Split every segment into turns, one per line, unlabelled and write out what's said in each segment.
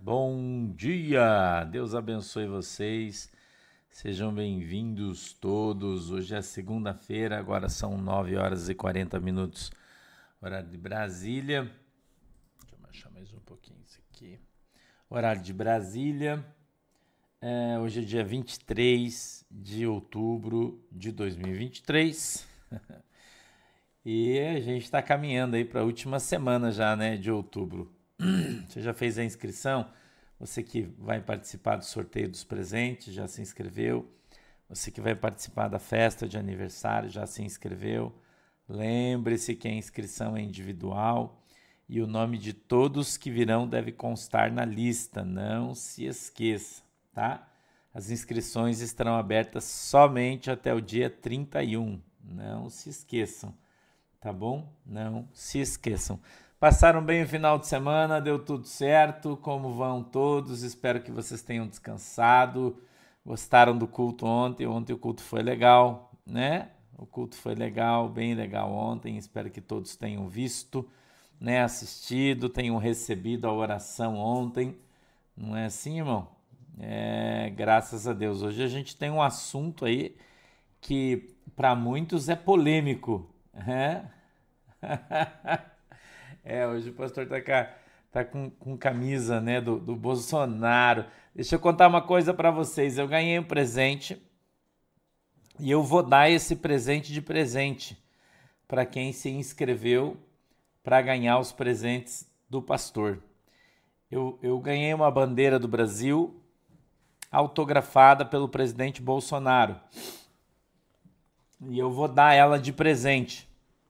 Bom dia! Deus abençoe vocês. Sejam bem-vindos todos. Hoje é segunda-feira, agora são 9 horas e 40 minutos, horário de Brasília. Deixa eu baixar mais um pouquinho isso aqui. Horário de Brasília. É, hoje é dia 23 de outubro de 2023. e a gente está caminhando aí para a última semana já, né, de outubro. Você já fez a inscrição? Você que vai participar do sorteio dos presentes, já se inscreveu? Você que vai participar da festa de aniversário, já se inscreveu? Lembre-se que a inscrição é individual e o nome de todos que virão deve constar na lista, não se esqueça, tá? As inscrições estarão abertas somente até o dia 31, não se esqueçam, tá bom? Não se esqueçam. Passaram bem o final de semana, deu tudo certo. Como vão todos? Espero que vocês tenham descansado. Gostaram do culto ontem? Ontem o culto foi legal, né? O culto foi legal, bem legal ontem. Espero que todos tenham visto, né? Assistido, tenham recebido a oração ontem. Não é assim, irmão? É, graças a Deus. Hoje a gente tem um assunto aí que para muitos é polêmico, né? É, hoje o pastor tá, com, tá com, com camisa né, do, do Bolsonaro. Deixa eu contar uma coisa para vocês. Eu ganhei um presente e eu vou dar esse presente de presente para quem se inscreveu para ganhar os presentes do pastor. Eu, eu ganhei uma bandeira do Brasil autografada pelo presidente Bolsonaro. E eu vou dar ela de presente.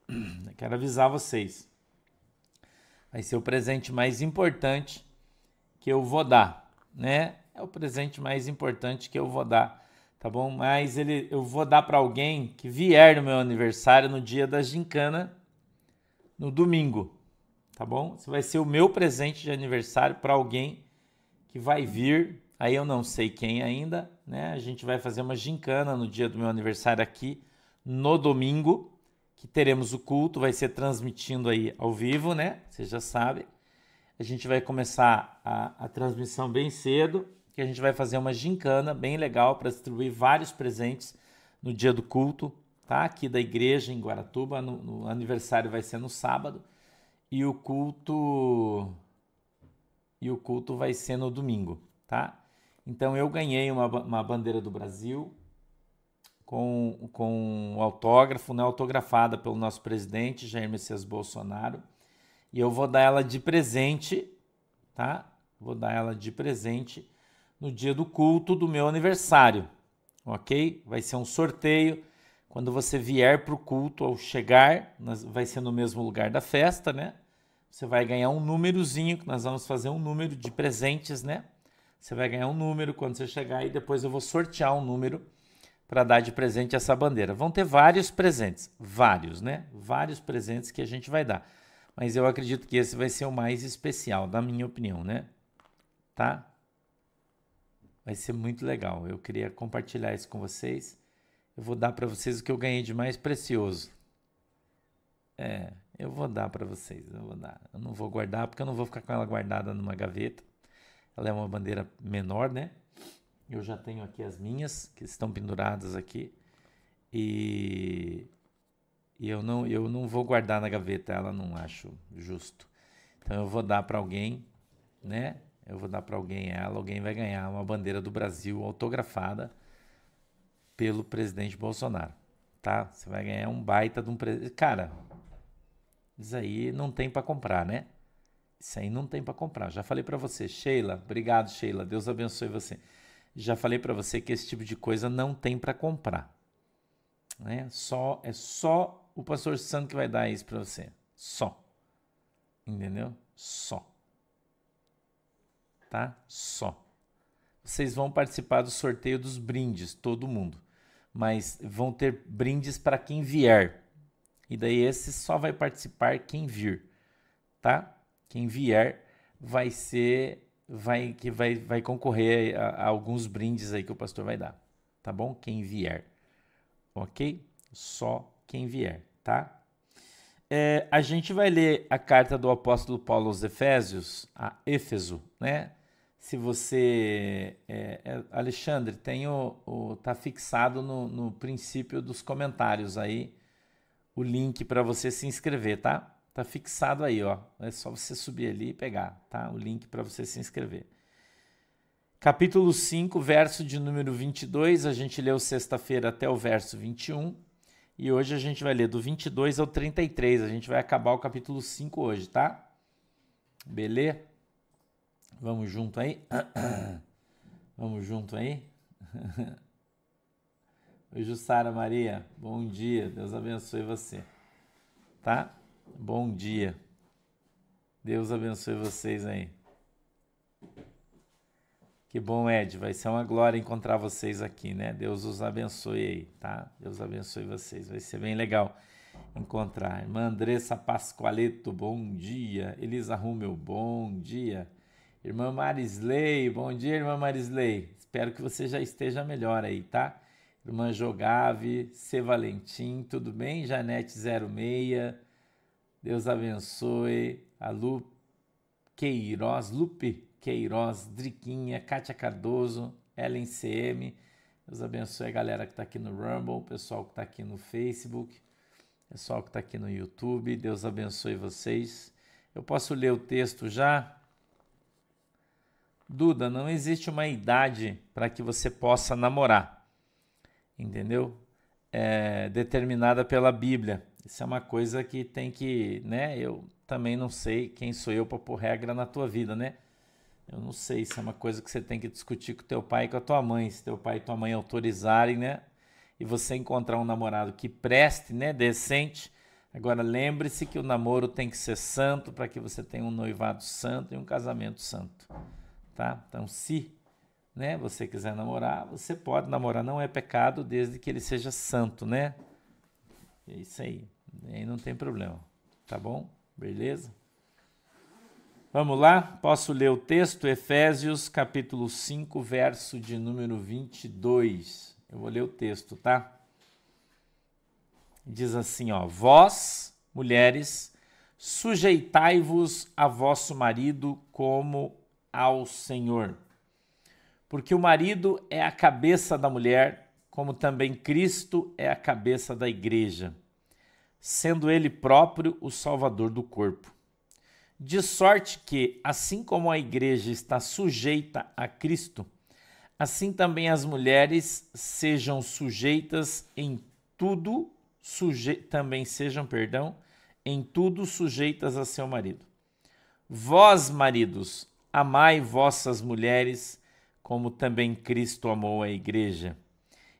Quero avisar vocês vai ser o presente mais importante que eu vou dar, né? É o presente mais importante que eu vou dar, tá bom? Mas ele, eu vou dar para alguém que vier no meu aniversário no dia da gincana, no domingo, tá bom? Isso vai ser o meu presente de aniversário para alguém que vai vir. Aí eu não sei quem ainda, né? A gente vai fazer uma gincana no dia do meu aniversário aqui no domingo, que teremos o culto, vai ser transmitindo aí ao vivo, né? Você já sabe. A gente vai começar a, a transmissão bem cedo, que a gente vai fazer uma gincana bem legal para distribuir vários presentes no dia do culto, tá? Aqui da igreja em Guaratuba, no, no aniversário vai ser no sábado e o culto e o culto vai ser no domingo, tá? Então eu ganhei uma, uma bandeira do Brasil, com, com autógrafo, né, autografada pelo nosso presidente Jair Messias Bolsonaro. E eu vou dar ela de presente, tá? Vou dar ela de presente no dia do culto do meu aniversário, ok? Vai ser um sorteio. Quando você vier para o culto, ao chegar, vai ser no mesmo lugar da festa, né? Você vai ganhar um númerozinho, que nós vamos fazer um número de presentes, né? Você vai ganhar um número quando você chegar e depois eu vou sortear um número para dar de presente essa bandeira. Vão ter vários presentes, vários, né? Vários presentes que a gente vai dar. Mas eu acredito que esse vai ser o mais especial, na minha opinião, né? Tá? Vai ser muito legal. Eu queria compartilhar isso com vocês. Eu vou dar para vocês o que eu ganhei de mais precioso. É, eu vou dar para vocês. Eu vou dar. Eu não vou guardar porque eu não vou ficar com ela guardada numa gaveta. Ela é uma bandeira menor, né? Eu já tenho aqui as minhas, que estão penduradas aqui. E, e eu, não, eu não vou guardar na gaveta, ela não acho justo. Então eu vou dar para alguém, né? Eu vou dar para alguém ela, alguém vai ganhar uma bandeira do Brasil autografada pelo presidente Bolsonaro, tá? Você vai ganhar um baita de um presente. Cara, isso aí não tem para comprar, né? Isso aí não tem para comprar. Já falei para você, Sheila. Obrigado, Sheila. Deus abençoe você. Já falei para você que esse tipo de coisa não tem para comprar. Né? Só é só o pastor santo que vai dar isso para você. Só. Entendeu? Só. Tá? Só. Vocês vão participar do sorteio dos brindes, todo mundo. Mas vão ter brindes para quem vier. E daí esse só vai participar quem vir, tá? Quem vier vai ser vai que vai, vai concorrer a, a, alguns brindes aí que o pastor vai dar, tá bom? Quem vier, ok? Só quem vier, tá? É, a gente vai ler a carta do apóstolo Paulo aos Efésios, a Éfeso, né? Se você. É, é, Alexandre, tem o, o, tá fixado no, no princípio dos comentários aí o link para você se inscrever, tá? Tá fixado aí, ó. É só você subir ali e pegar, tá? O link para você se inscrever. Capítulo 5, verso de número 22, a gente leu sexta-feira até o verso 21. E hoje a gente vai ler do 22 ao 33. A gente vai acabar o capítulo 5 hoje, tá? Beleza? Vamos junto aí? Vamos junto aí? Oi, Jussara Maria. Bom dia. Deus abençoe você. Tá? Bom dia. Deus abençoe vocês aí. Que bom, Ed. Vai ser uma glória encontrar vocês aqui, né? Deus os abençoe aí, tá? Deus abençoe vocês. Vai ser bem legal encontrar. Irmã Andressa Pascoaleto, bom dia. Elisa Rumel, bom dia. Irmã Marisley, bom dia, irmã Marisley. Espero que você já esteja melhor aí, tá? Irmã Jogave, C. Valentim, tudo bem? Janete06, Deus abençoe. A Lu Queiroz, Lupe Queiroz, Driquinha, Kátia Cardoso, Ellen CM. Deus abençoe a galera que está aqui no Rumble, o pessoal que está aqui no Facebook, o pessoal que está aqui no YouTube. Deus abençoe vocês. Eu posso ler o texto já? Duda, não existe uma idade para que você possa namorar, entendeu? É determinada pela Bíblia. Isso é uma coisa que tem que, né? Eu também não sei quem sou eu para pôr regra na tua vida, né? Eu não sei se é uma coisa que você tem que discutir com teu pai e com a tua mãe. Se teu pai e tua mãe autorizarem, né? E você encontrar um namorado que preste, né? Decente. Agora lembre-se que o namoro tem que ser santo para que você tenha um noivado santo e um casamento santo, tá? Então, se né, você quiser namorar, você pode namorar, não é pecado desde que ele seja santo, né? É isso aí. Aí não tem problema, tá bom? Beleza? Vamos lá? Posso ler o texto? Efésios, capítulo 5, verso de número 22. Eu vou ler o texto, tá? Diz assim, ó: Vós, mulheres, sujeitai-vos a vosso marido como ao Senhor. Porque o marido é a cabeça da mulher, como também Cristo é a cabeça da igreja, sendo ele próprio o salvador do corpo de sorte que, assim como a igreja está sujeita a Cristo, assim também as mulheres sejam sujeitas em tudo, suje também sejam, perdão, em tudo sujeitas a seu marido. Vós, maridos, amai vossas mulheres, como também Cristo amou a igreja,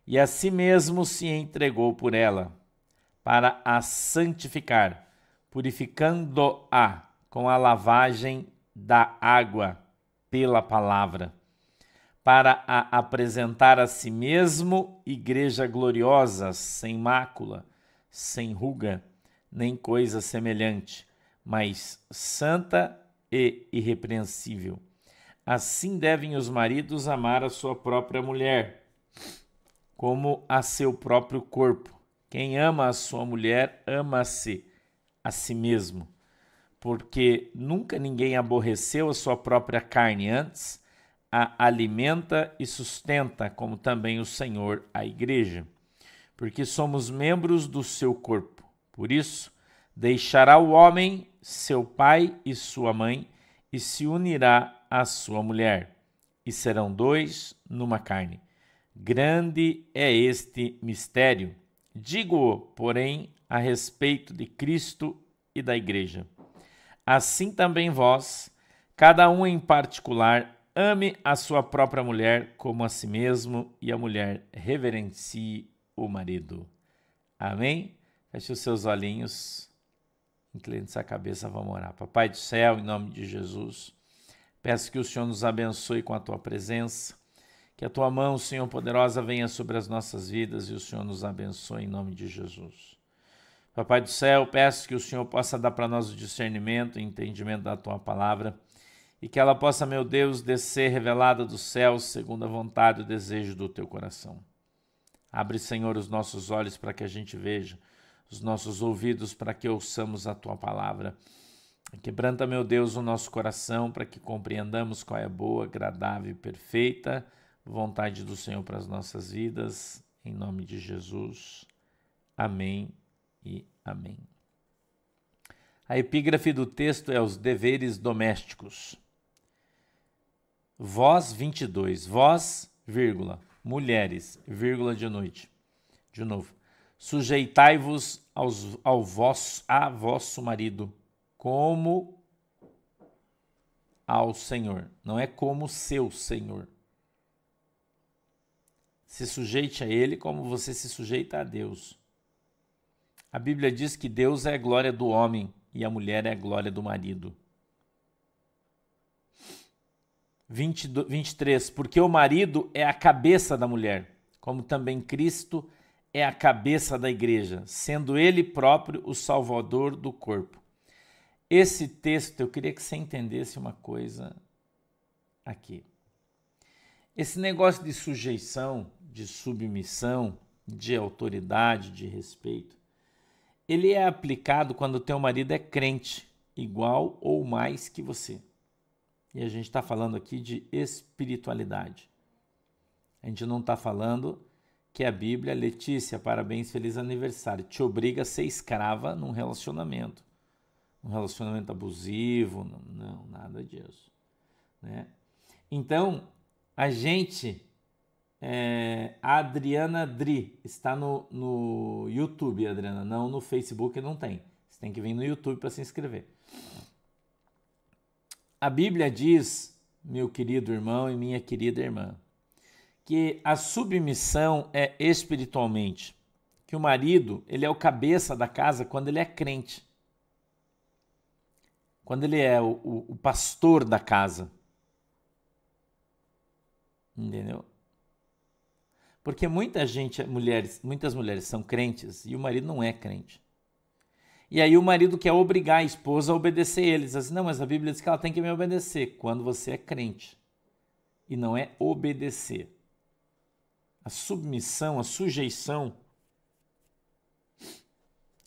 e a si mesmo se entregou por ela, para a santificar, purificando-a com a lavagem da água pela palavra, para a apresentar a si mesmo igreja gloriosa, sem mácula, sem ruga, nem coisa semelhante, mas santa e irrepreensível. Assim devem os maridos amar a sua própria mulher, como a seu próprio corpo. Quem ama a sua mulher, ama-se a si mesmo porque nunca ninguém aborreceu a sua própria carne antes, a alimenta e sustenta, como também o Senhor a igreja, porque somos membros do seu corpo. Por isso, deixará o homem seu pai e sua mãe e se unirá à sua mulher, e serão dois numa carne. Grande é este mistério. Digo-o, porém, a respeito de Cristo e da igreja assim também vós, cada um em particular, ame a sua própria mulher como a si mesmo, e a mulher reverencie o marido. Amém? Feche os seus olhinhos, incline sua cabeça, vamos orar. Papai do céu, em nome de Jesus, peço que o Senhor nos abençoe com a tua presença, que a tua mão, Senhor poderosa, venha sobre as nossas vidas e o Senhor nos abençoe em nome de Jesus. Papai do céu, peço que o Senhor possa dar para nós o discernimento e entendimento da tua palavra e que ela possa, meu Deus, descer revelada do céu segundo a vontade e o desejo do teu coração. Abre, Senhor, os nossos olhos para que a gente veja, os nossos ouvidos para que ouçamos a tua palavra. Quebranta, meu Deus, o nosso coração para que compreendamos qual é a boa, agradável e perfeita vontade do Senhor para as nossas vidas. Em nome de Jesus. Amém e amém. A epígrafe do texto é os deveres domésticos. Vós 22, vós, vírgula, mulheres, vírgula de noite. De novo. Sujeitai-vos ao vosso, a vosso marido, como ao Senhor. Não é como seu Senhor. Se sujeite a Ele como você se sujeita a Deus. A Bíblia diz que Deus é a glória do homem e a mulher é a glória do marido. 20, 23. Porque o marido é a cabeça da mulher, como também Cristo é a cabeça da igreja, sendo ele próprio o salvador do corpo. Esse texto, eu queria que você entendesse uma coisa aqui. Esse negócio de sujeição, de submissão, de autoridade, de respeito, ele é aplicado quando teu marido é crente, igual ou mais que você. E a gente está falando aqui de espiritualidade. A gente não está falando que a Bíblia, Letícia, parabéns, feliz aniversário, te obriga a ser escrava num relacionamento. Um relacionamento abusivo, não, não nada disso. Né? Então, a gente é, a Adriana Dri está no, no YouTube, Adriana, não no Facebook, não tem. Você tem que vir no YouTube para se inscrever. A Bíblia diz, meu querido irmão e minha querida irmã, que a submissão é espiritualmente, que o marido ele é o cabeça da casa quando ele é crente, quando ele é o, o, o pastor da casa, entendeu? Porque muita gente, mulheres, muitas mulheres são crentes e o marido não é crente. E aí o marido quer obrigar a esposa a obedecer eles. Assim, não, mas a Bíblia diz que ela tem que me obedecer quando você é crente. E não é obedecer. A submissão, a sujeição.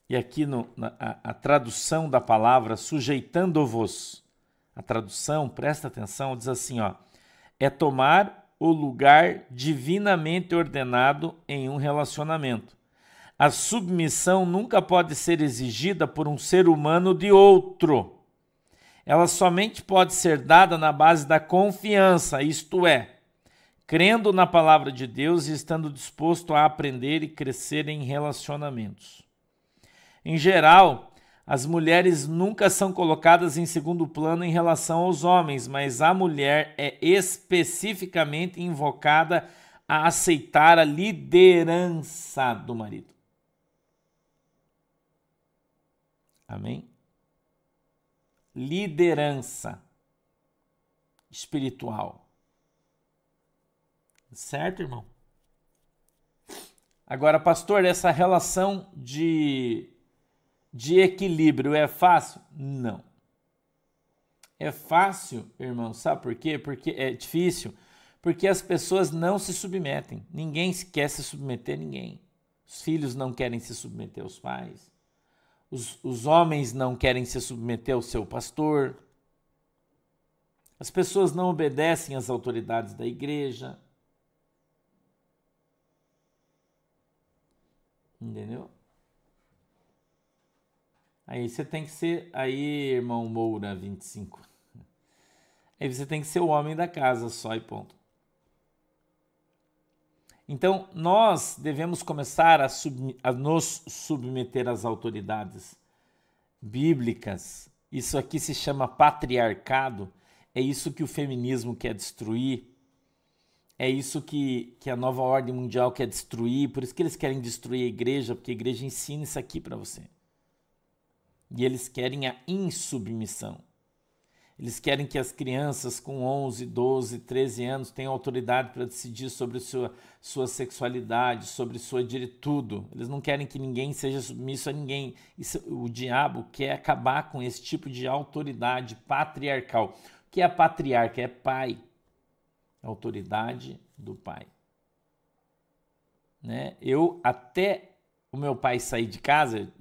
E aqui no, na, a, a tradução da palavra sujeitando-vos, a tradução, presta atenção, diz assim, ó, é tomar o lugar divinamente ordenado em um relacionamento. A submissão nunca pode ser exigida por um ser humano de outro. Ela somente pode ser dada na base da confiança, isto é, crendo na palavra de Deus e estando disposto a aprender e crescer em relacionamentos. Em geral, as mulheres nunca são colocadas em segundo plano em relação aos homens, mas a mulher é especificamente invocada a aceitar a liderança do marido. Amém? Liderança espiritual. Certo, irmão? Agora, pastor, essa relação de de equilíbrio é fácil? Não. É fácil, irmão, sabe por quê? Porque é difícil, porque as pessoas não se submetem. Ninguém quer se submeter a ninguém. Os filhos não querem se submeter aos pais. Os, os homens não querem se submeter ao seu pastor. As pessoas não obedecem às autoridades da igreja. Entendeu? Aí você tem que ser, aí, irmão Moura 25. Aí você tem que ser o homem da casa só e ponto. Então, nós devemos começar a, sub, a nos submeter às autoridades bíblicas. Isso aqui se chama patriarcado. É isso que o feminismo quer destruir. É isso que, que a nova ordem mundial quer destruir. Por isso que eles querem destruir a igreja, porque a igreja ensina isso aqui para você. E eles querem a insubmissão. Eles querem que as crianças com 11, 12, 13 anos tenham autoridade para decidir sobre sua, sua sexualidade, sobre sua tudo. Eles não querem que ninguém seja submisso a ninguém. Isso, o diabo quer acabar com esse tipo de autoridade patriarcal. O que é patriarca? É pai. autoridade do pai. Né? Eu até o meu pai sair de casa,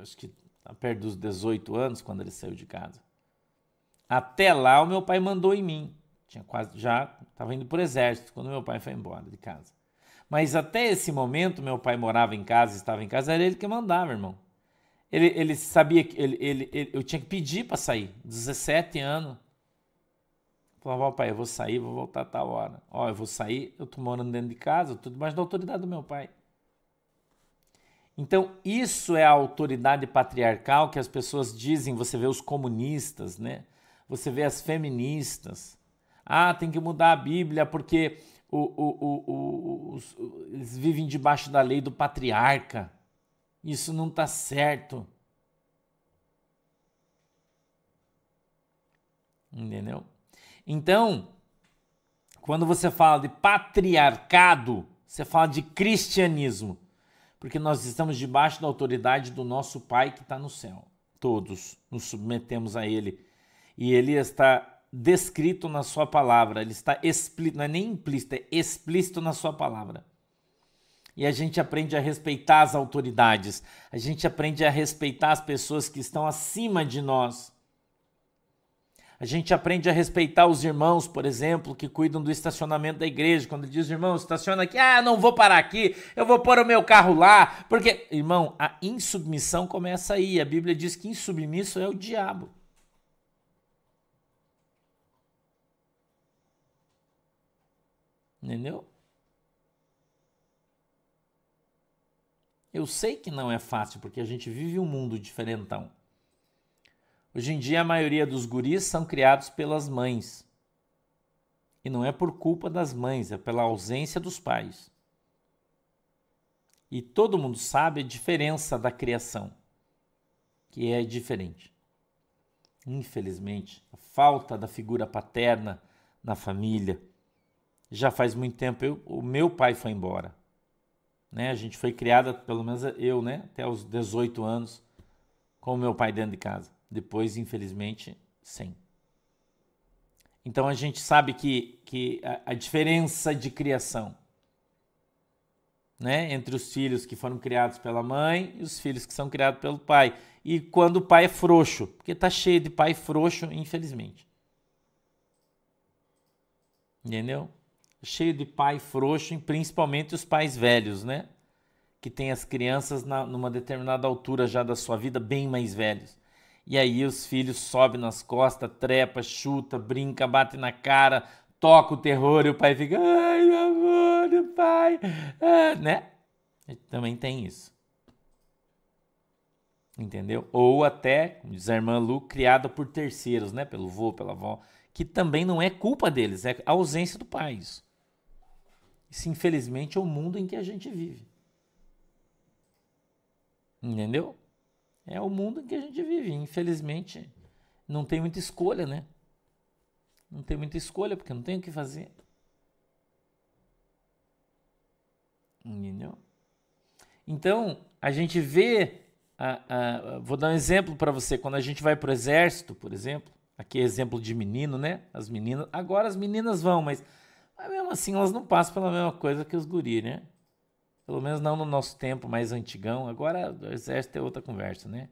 acho que perto dos 18 anos quando ele saiu de casa. Até lá o meu pai mandou em mim. Tinha quase já estava indo para o exército quando meu pai foi embora de casa. Mas até esse momento meu pai morava em casa, estava em casa, era ele que mandava, irmão. Ele, ele sabia que ele, ele, ele eu tinha que pedir para sair, 17 anos. Falava, pai, eu vou sair, vou voltar a tal hora. Ó, eu vou sair, eu tô morando dentro de casa, tudo mais da autoridade do meu pai. Então, isso é a autoridade patriarcal que as pessoas dizem, você vê os comunistas, né? Você vê as feministas. Ah, tem que mudar a Bíblia porque o, o, o, os, eles vivem debaixo da lei do patriarca. Isso não está certo. Entendeu? Então, quando você fala de patriarcado, você fala de cristianismo porque nós estamos debaixo da autoridade do nosso Pai que está no céu. Todos nos submetemos a Ele. E Ele está descrito na Sua palavra, Ele está explícito, não é nem implícito, é explícito na Sua palavra. E a gente aprende a respeitar as autoridades, a gente aprende a respeitar as pessoas que estão acima de nós. A gente aprende a respeitar os irmãos, por exemplo, que cuidam do estacionamento da igreja. Quando diz, irmão, estaciona aqui, ah, não vou parar aqui, eu vou pôr o meu carro lá. Porque, irmão, a insubmissão começa aí. A Bíblia diz que insubmisso é o diabo. Entendeu? Eu sei que não é fácil, porque a gente vive um mundo diferentão. Hoje em dia, a maioria dos guris são criados pelas mães. E não é por culpa das mães, é pela ausência dos pais. E todo mundo sabe a diferença da criação, que é diferente. Infelizmente, a falta da figura paterna na família. Já faz muito tempo, eu, o meu pai foi embora. Né? A gente foi criada, pelo menos eu, né? até os 18 anos, com o meu pai dentro de casa. Depois, infelizmente, sem. Então a gente sabe que, que a, a diferença de criação né, entre os filhos que foram criados pela mãe e os filhos que são criados pelo pai. E quando o pai é frouxo, porque está cheio de pai frouxo, infelizmente. Entendeu? Cheio de pai frouxo, principalmente os pais velhos, né? Que tem as crianças na, numa determinada altura já da sua vida, bem mais velhos. E aí os filhos sobem nas costas, trepa, chuta, brinca, bate na cara, toca o terror e o pai fica, ai, meu amor, pai, ah, né? Também tem isso. Entendeu? Ou até, diz a irmã Lu, criada por terceiros, né? Pelo vô, pela avó, que também não é culpa deles, é a ausência do pai. Isso, isso infelizmente, é o mundo em que a gente vive. Entendeu? É o mundo em que a gente vive. Infelizmente, não tem muita escolha, né? Não tem muita escolha, porque não tem o que fazer. Entendeu? Então, a gente vê. A, a, vou dar um exemplo para você. Quando a gente vai para o exército, por exemplo, aqui é exemplo de menino, né? As meninas. Agora as meninas vão, mas, mas mesmo assim elas não passam pela mesma coisa que os guri, né? Pelo menos não no nosso tempo mais antigão. Agora o exército é outra conversa, né?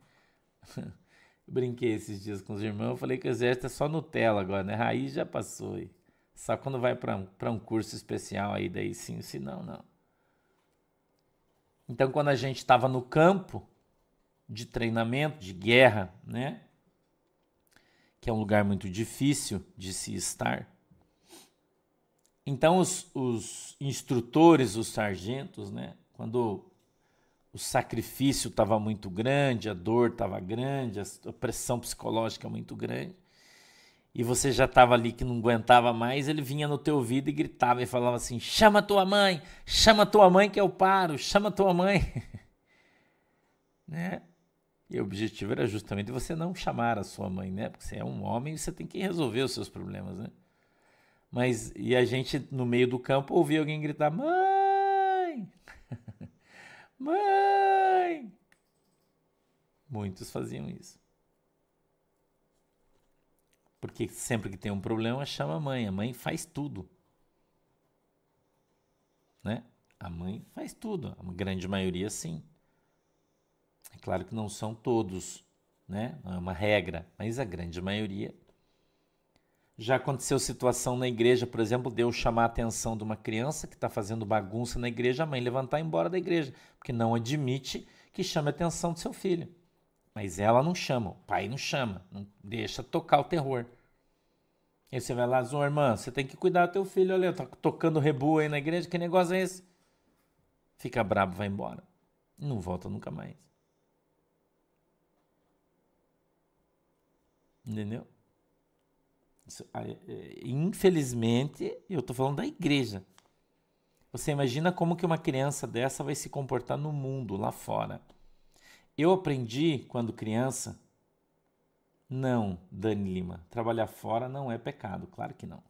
brinquei esses dias com os irmãos, eu falei que o exército é só Nutella agora, né? Raiz já passou aí. Só quando vai para um, um curso especial aí, daí sim, se não, não. Então, quando a gente estava no campo de treinamento, de guerra, né? Que é um lugar muito difícil de se estar. Então, os, os instrutores, os sargentos, né, quando o sacrifício estava muito grande, a dor estava grande, a pressão psicológica muito grande, e você já estava ali que não aguentava mais, ele vinha no teu ouvido e gritava e falava assim: chama tua mãe, chama tua mãe que eu paro, chama tua mãe. né? E o objetivo era justamente você não chamar a sua mãe, né? Porque você é um homem e você tem que resolver os seus problemas, né? Mas e a gente no meio do campo ouvia alguém gritar: "Mãe! Mãe!" Muitos faziam isso. Porque sempre que tem um problema, chama a mãe. A mãe faz tudo. Né? A mãe faz tudo. A grande maioria, sim. É claro que não são todos, né? Não é uma regra, mas a grande maioria. Já aconteceu situação na igreja, por exemplo, Deus chamar a atenção de uma criança que está fazendo bagunça na igreja, a mãe levantar e ir embora da igreja, porque não admite que chame a atenção do seu filho. Mas ela não chama, o pai não chama, não deixa tocar o terror. Aí você vai lá, sua irmã, você tem que cuidar do teu filho, olha, tá tocando rebu aí na igreja, que negócio é esse? Fica bravo, vai embora. Não volta nunca mais. Entendeu? É, infelizmente, eu estou falando da igreja. Você imagina como que uma criança dessa vai se comportar no mundo, lá fora. Eu aprendi quando criança, não, Dani Lima, trabalhar fora não é pecado, claro que não.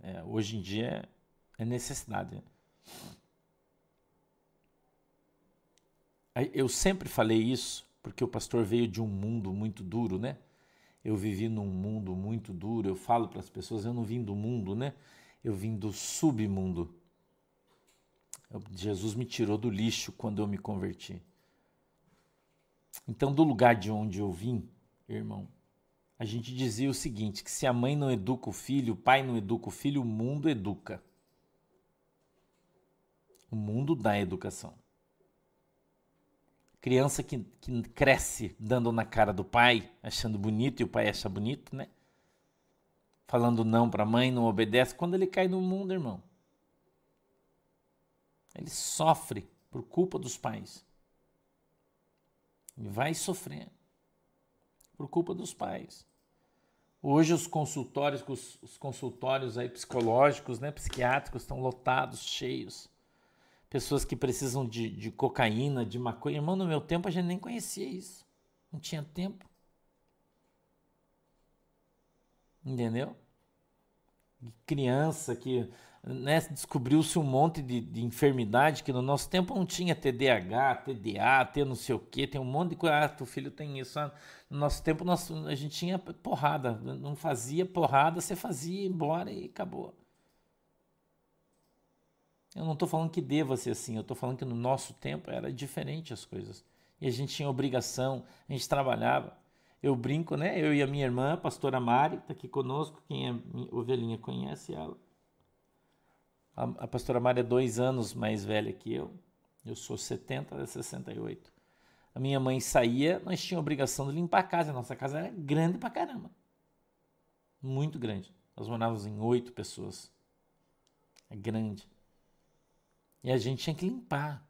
É, hoje em dia é necessidade. Eu sempre falei isso porque o pastor veio de um mundo muito duro, né? Eu vivi num mundo muito duro. Eu falo para as pessoas, eu não vim do mundo, né? Eu vim do submundo. Jesus me tirou do lixo quando eu me converti. Então, do lugar de onde eu vim, irmão, a gente dizia o seguinte: que se a mãe não educa o filho, o pai não educa o filho, o mundo educa. O mundo dá educação. Criança que, que cresce dando na cara do pai, achando bonito e o pai acha bonito, né? Falando não para a mãe, não obedece. Quando ele cai no mundo, irmão, ele sofre por culpa dos pais. E vai sofrer por culpa dos pais. Hoje os consultórios, os, os consultórios aí psicológicos, né, psiquiátricos estão lotados, cheios. Pessoas que precisam de, de cocaína, de maconha. Irmão, no meu tempo a gente nem conhecia isso. Não tinha tempo. Entendeu? Criança que né, descobriu-se um monte de, de, enfermidade que no nosso tempo não tinha TDAH, TDA, T não sei o que, tem um monte de coisa. Ah, teu filho tem isso. Ah, no nosso tempo a gente tinha porrada, não fazia porrada, você fazia, embora e acabou. Eu não estou falando que deva ser assim, eu estou falando que no nosso tempo era diferente as coisas. E a gente tinha obrigação, a gente trabalhava. Eu brinco, né? Eu e a minha irmã, a pastora Mari, está aqui conosco, quem é ovelhinha conhece ela a, a pastora Maria é dois anos mais velha que eu. Eu sou 70, ela é 68. A minha mãe saía, nós tínhamos obrigação de limpar a casa. A nossa casa era grande pra caramba. Muito grande. Nós morávamos em oito pessoas. É grande. E a gente tinha que limpar.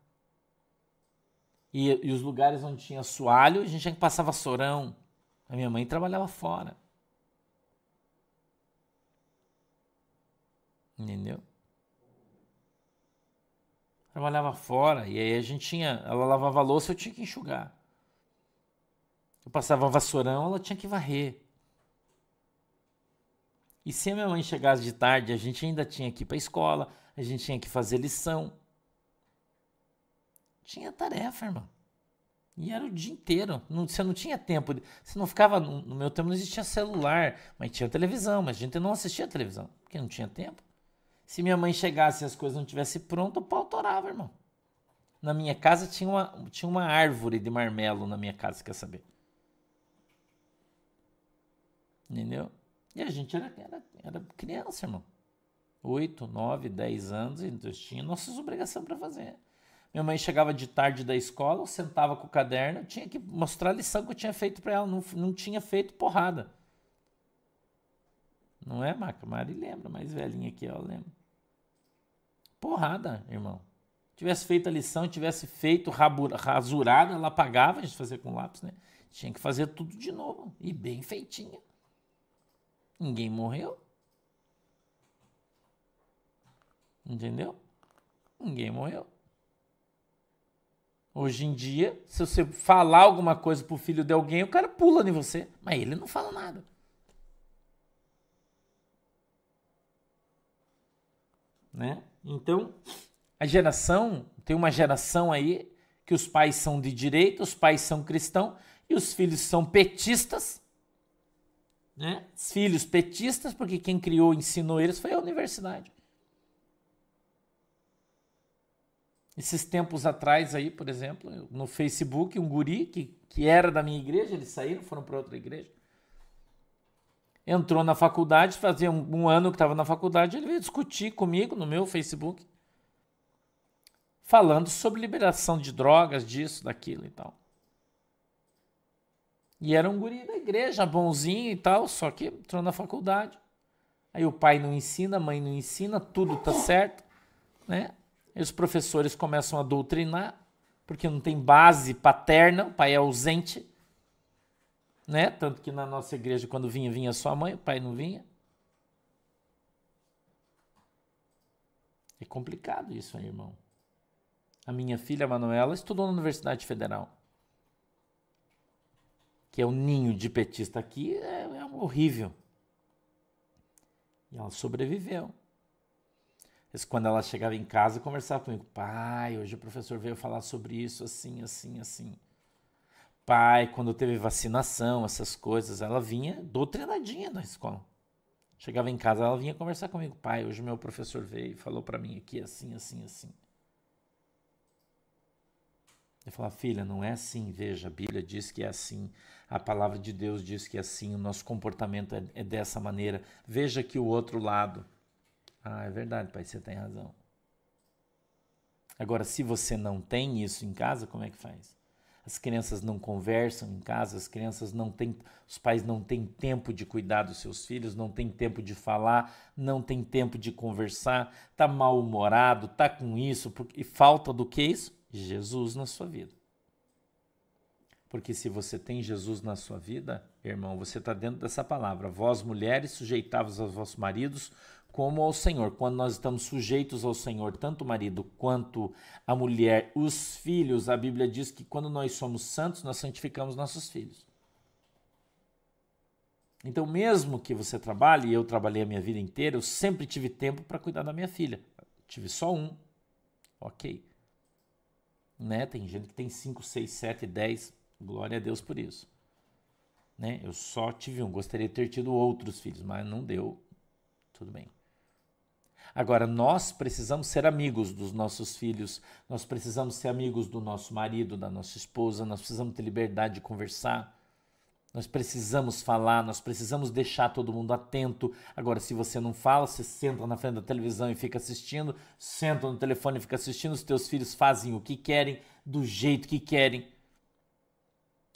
E, e, os lugares onde tinha soalho, a gente tinha que passar vassourão. A minha mãe trabalhava fora. Entendeu? trabalhava fora, e aí a gente tinha, ela lavava louça, eu tinha que enxugar. Eu passava vassourão, ela tinha que varrer. E se a minha mãe chegasse de tarde, a gente ainda tinha que ir para a escola, a gente tinha que fazer lição. Tinha tarefa, irmão. E era o dia inteiro. Não, você não tinha tempo. De, você não ficava. No, no meu tempo não existia celular, mas tinha televisão. Mas a gente não assistia televisão, porque não tinha tempo. Se minha mãe chegasse e as coisas não tivessem pronto, o pau torava, irmão. Na minha casa tinha uma, tinha uma árvore de marmelo na minha casa, quer saber? Entendeu? E a gente era, era, era criança, irmão. Oito, nove, dez anos, e nós tinha nossas obrigações para fazer. Minha mãe chegava de tarde da escola, eu sentava com o caderno, tinha que mostrar a lição que eu tinha feito para ela. Não, não tinha feito porrada. Não é, Maca? Mari lembra, mais velhinha aqui, ó, lembra. Porrada, irmão. Tivesse feito a lição, tivesse feito rasurada, ela pagava, a gente fazia com lápis, né? Tinha que fazer tudo de novo. E bem feitinha. Ninguém morreu. Entendeu? Ninguém morreu. Hoje em dia, se você falar alguma coisa pro filho de alguém, o cara pula em você. Mas ele não fala nada. Né? Então, a geração, tem uma geração aí que os pais são de direita, os pais são cristãos e os filhos são petistas. Né? Os filhos petistas, porque quem criou, ensinou eles foi a universidade. Esses tempos atrás aí, por exemplo, no Facebook, um guri que, que era da minha igreja, eles saíram, foram para outra igreja. Entrou na faculdade, fazia um, um ano que estava na faculdade, ele veio discutir comigo no meu Facebook, falando sobre liberação de drogas, disso, daquilo e tal. E era um guri da igreja, bonzinho e tal, só que entrou na faculdade. Aí o pai não ensina, a mãe não ensina, tudo tá certo, né? E os professores começam a doutrinar, porque não tem base paterna, o pai é ausente, né? Tanto que na nossa igreja, quando vinha, vinha sua mãe, o pai não vinha. É complicado isso aí, irmão. A minha filha, a Manuela, estudou na Universidade Federal. Que é o ninho de petista aqui, é, é horrível. E ela sobreviveu. Quando ela chegava em casa, conversava comigo: pai, hoje o professor veio falar sobre isso, assim, assim, assim. Pai, quando teve vacinação, essas coisas, ela vinha doutrinadinha na escola. Chegava em casa, ela vinha conversar comigo: pai, hoje meu professor veio e falou para mim aqui, assim, assim, assim. Eu falava, filha, não é assim, veja, a Bíblia diz que é assim, a palavra de Deus diz que é assim, o nosso comportamento é, é dessa maneira. Veja aqui o outro lado. Ah, é verdade, pai, você tem razão. Agora, se você não tem isso em casa, como é que faz? As crianças não conversam em casa, as crianças não têm, os pais não têm tempo de cuidar dos seus filhos, não têm tempo de falar, não têm tempo de conversar, tá mal-humorado, tá com isso, porque, e falta do que isso? Jesus na sua vida. Porque se você tem Jesus na sua vida, irmão, você está dentro dessa palavra. Vós, mulheres, sujeitavos aos vossos maridos como ao Senhor. Quando nós estamos sujeitos ao Senhor, tanto o marido quanto a mulher, os filhos, a Bíblia diz que quando nós somos santos, nós santificamos nossos filhos. Então, mesmo que você trabalhe, e eu trabalhei a minha vida inteira, eu sempre tive tempo para cuidar da minha filha. Tive só um. Ok. Né? Tem gente que tem 5, 6, 7, 10. Glória a Deus por isso. Né? Eu só tive um. Gostaria de ter tido outros filhos, mas não deu. Tudo bem. Agora, nós precisamos ser amigos dos nossos filhos, nós precisamos ser amigos do nosso marido, da nossa esposa, nós precisamos ter liberdade de conversar, nós precisamos falar, nós precisamos deixar todo mundo atento. Agora, se você não fala, você senta na frente da televisão e fica assistindo, senta no telefone e fica assistindo, os teus filhos fazem o que querem, do jeito que querem.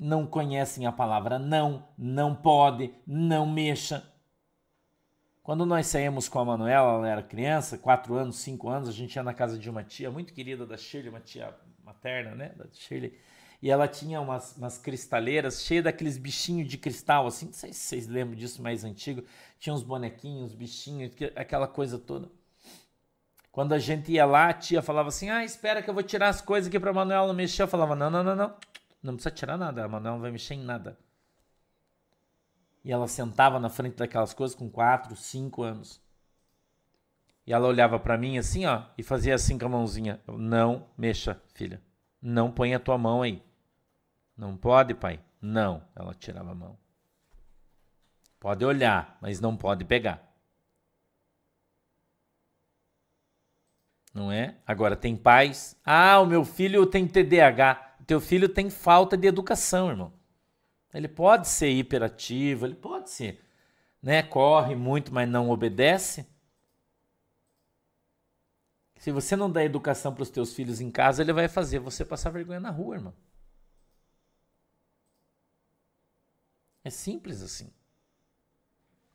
Não conhecem a palavra não, não pode, não mexa. Quando nós saímos com a Manuela, ela era criança, 4 anos, 5 anos, a gente ia na casa de uma tia muito querida da Shirley, uma tia materna, né, da Shirley, e ela tinha umas, umas cristaleiras cheias daqueles bichinhos de cristal, assim, não sei se vocês lembram disso mais antigo, tinha uns bonequinhos, bichinhos, aquela coisa toda. Quando a gente ia lá, a tia falava assim, ah, espera que eu vou tirar as coisas aqui pra Manuela não mexer. Eu falava, não, não, não, não, não precisa tirar nada, a Manuela não vai mexer em nada. E ela sentava na frente daquelas coisas com 4, 5 anos. E ela olhava para mim assim, ó, e fazia assim com a mãozinha. Não mexa, filha. Não põe a tua mão aí. Não pode, pai? Não. Ela tirava a mão. Pode olhar, mas não pode pegar. Não é? Agora tem pais. Ah, o meu filho tem TDAH. O teu filho tem falta de educação, irmão. Ele pode ser hiperativo, ele pode ser, né? Corre muito, mas não obedece. Se você não dá educação para os teus filhos em casa, ele vai fazer você passar vergonha na rua, irmão. É simples assim.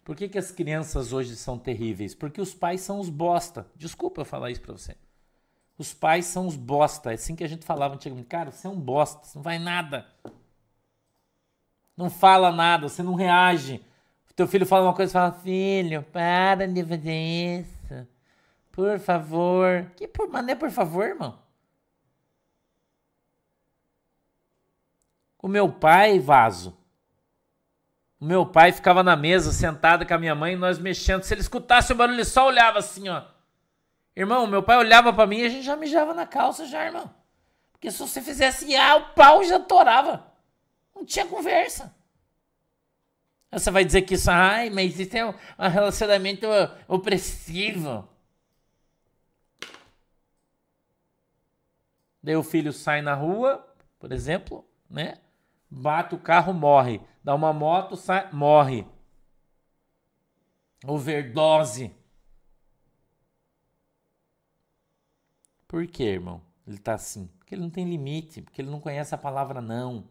Por que, que as crianças hoje são terríveis? Porque os pais são os bosta. Desculpa eu falar isso para você. Os pais são os bosta. É assim que a gente falava antigamente. Cara, você é um bosta, você não vai nada não fala nada, você não reage. Teu filho fala uma coisa e fala, filho, para de fazer isso. Por favor. Que por, mas não é por favor, irmão. O meu pai, vaso. O meu pai ficava na mesa, sentado com a minha mãe, e nós mexendo. Se ele escutasse o barulho, ele só olhava assim, ó. Irmão, meu pai olhava para mim e a gente já mijava na calça já, irmão. Porque se você fizesse ah, o pau já torava. Não tinha conversa. Você vai dizer que isso, ai, mas isso é um relacionamento opressivo. Daí o filho sai na rua, por exemplo, né? Bate o carro, morre. Dá uma moto, sai, morre. Overdose. Por quê, irmão? Ele tá assim. Porque ele não tem limite, porque ele não conhece a palavra não.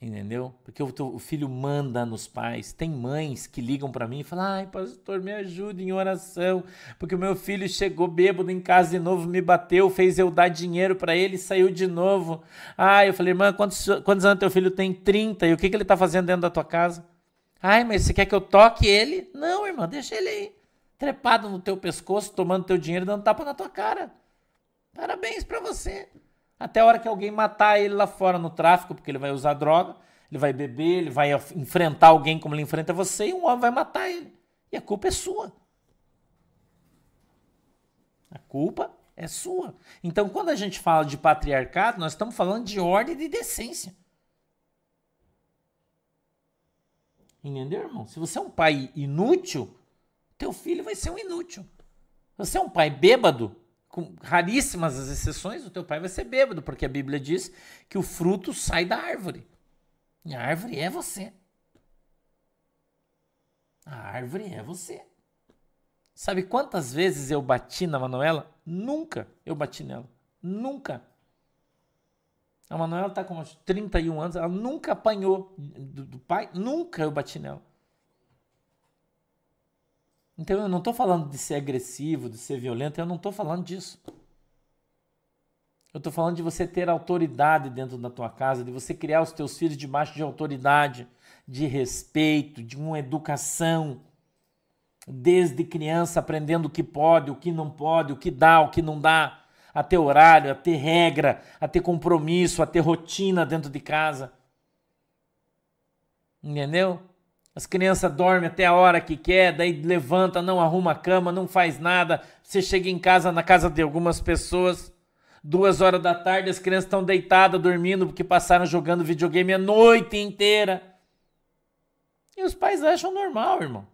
Entendeu? Porque o, o filho manda nos pais. Tem mães que ligam para mim e falam: ai, pastor, me ajude em oração, porque o meu filho chegou bêbado em casa de novo, me bateu, fez eu dar dinheiro para ele e saiu de novo. Ai, eu falei: irmã, quantos, quantos anos teu filho tem? 30. E o que, que ele tá fazendo dentro da tua casa? Ai, mas você quer que eu toque ele? Não, irmã, deixa ele aí, trepado no teu pescoço, tomando teu dinheiro dando tapa na tua cara. Parabéns para você. Até a hora que alguém matar ele lá fora no tráfico, porque ele vai usar droga, ele vai beber, ele vai enfrentar alguém como ele enfrenta você, e um homem vai matar ele. E a culpa é sua. A culpa é sua. Então, quando a gente fala de patriarcado, nós estamos falando de ordem e de decência. Entendeu, irmão? Se você é um pai inútil, teu filho vai ser um inútil. Se você é um pai bêbado, com raríssimas as exceções, o teu pai vai ser bêbado, porque a Bíblia diz que o fruto sai da árvore. E a árvore é você. A árvore é você. Sabe quantas vezes eu bati na Manuela? Nunca eu bati nela. Nunca. A Manuela está com uns 31 anos, ela nunca apanhou do, do pai, nunca eu bati nela. Então eu não estou falando de ser agressivo, de ser violento, eu não estou falando disso. Eu estou falando de você ter autoridade dentro da tua casa, de você criar os teus filhos debaixo de autoridade, de respeito, de uma educação. Desde criança aprendendo o que pode, o que não pode, o que dá, o que não dá, a ter horário, a ter regra, a ter compromisso, a ter rotina dentro de casa. Entendeu? As crianças dormem até a hora que quer, daí levanta, não arruma a cama, não faz nada. Você chega em casa, na casa de algumas pessoas, duas horas da tarde, as crianças estão deitadas, dormindo, porque passaram jogando videogame a noite inteira. E os pais acham normal, irmão.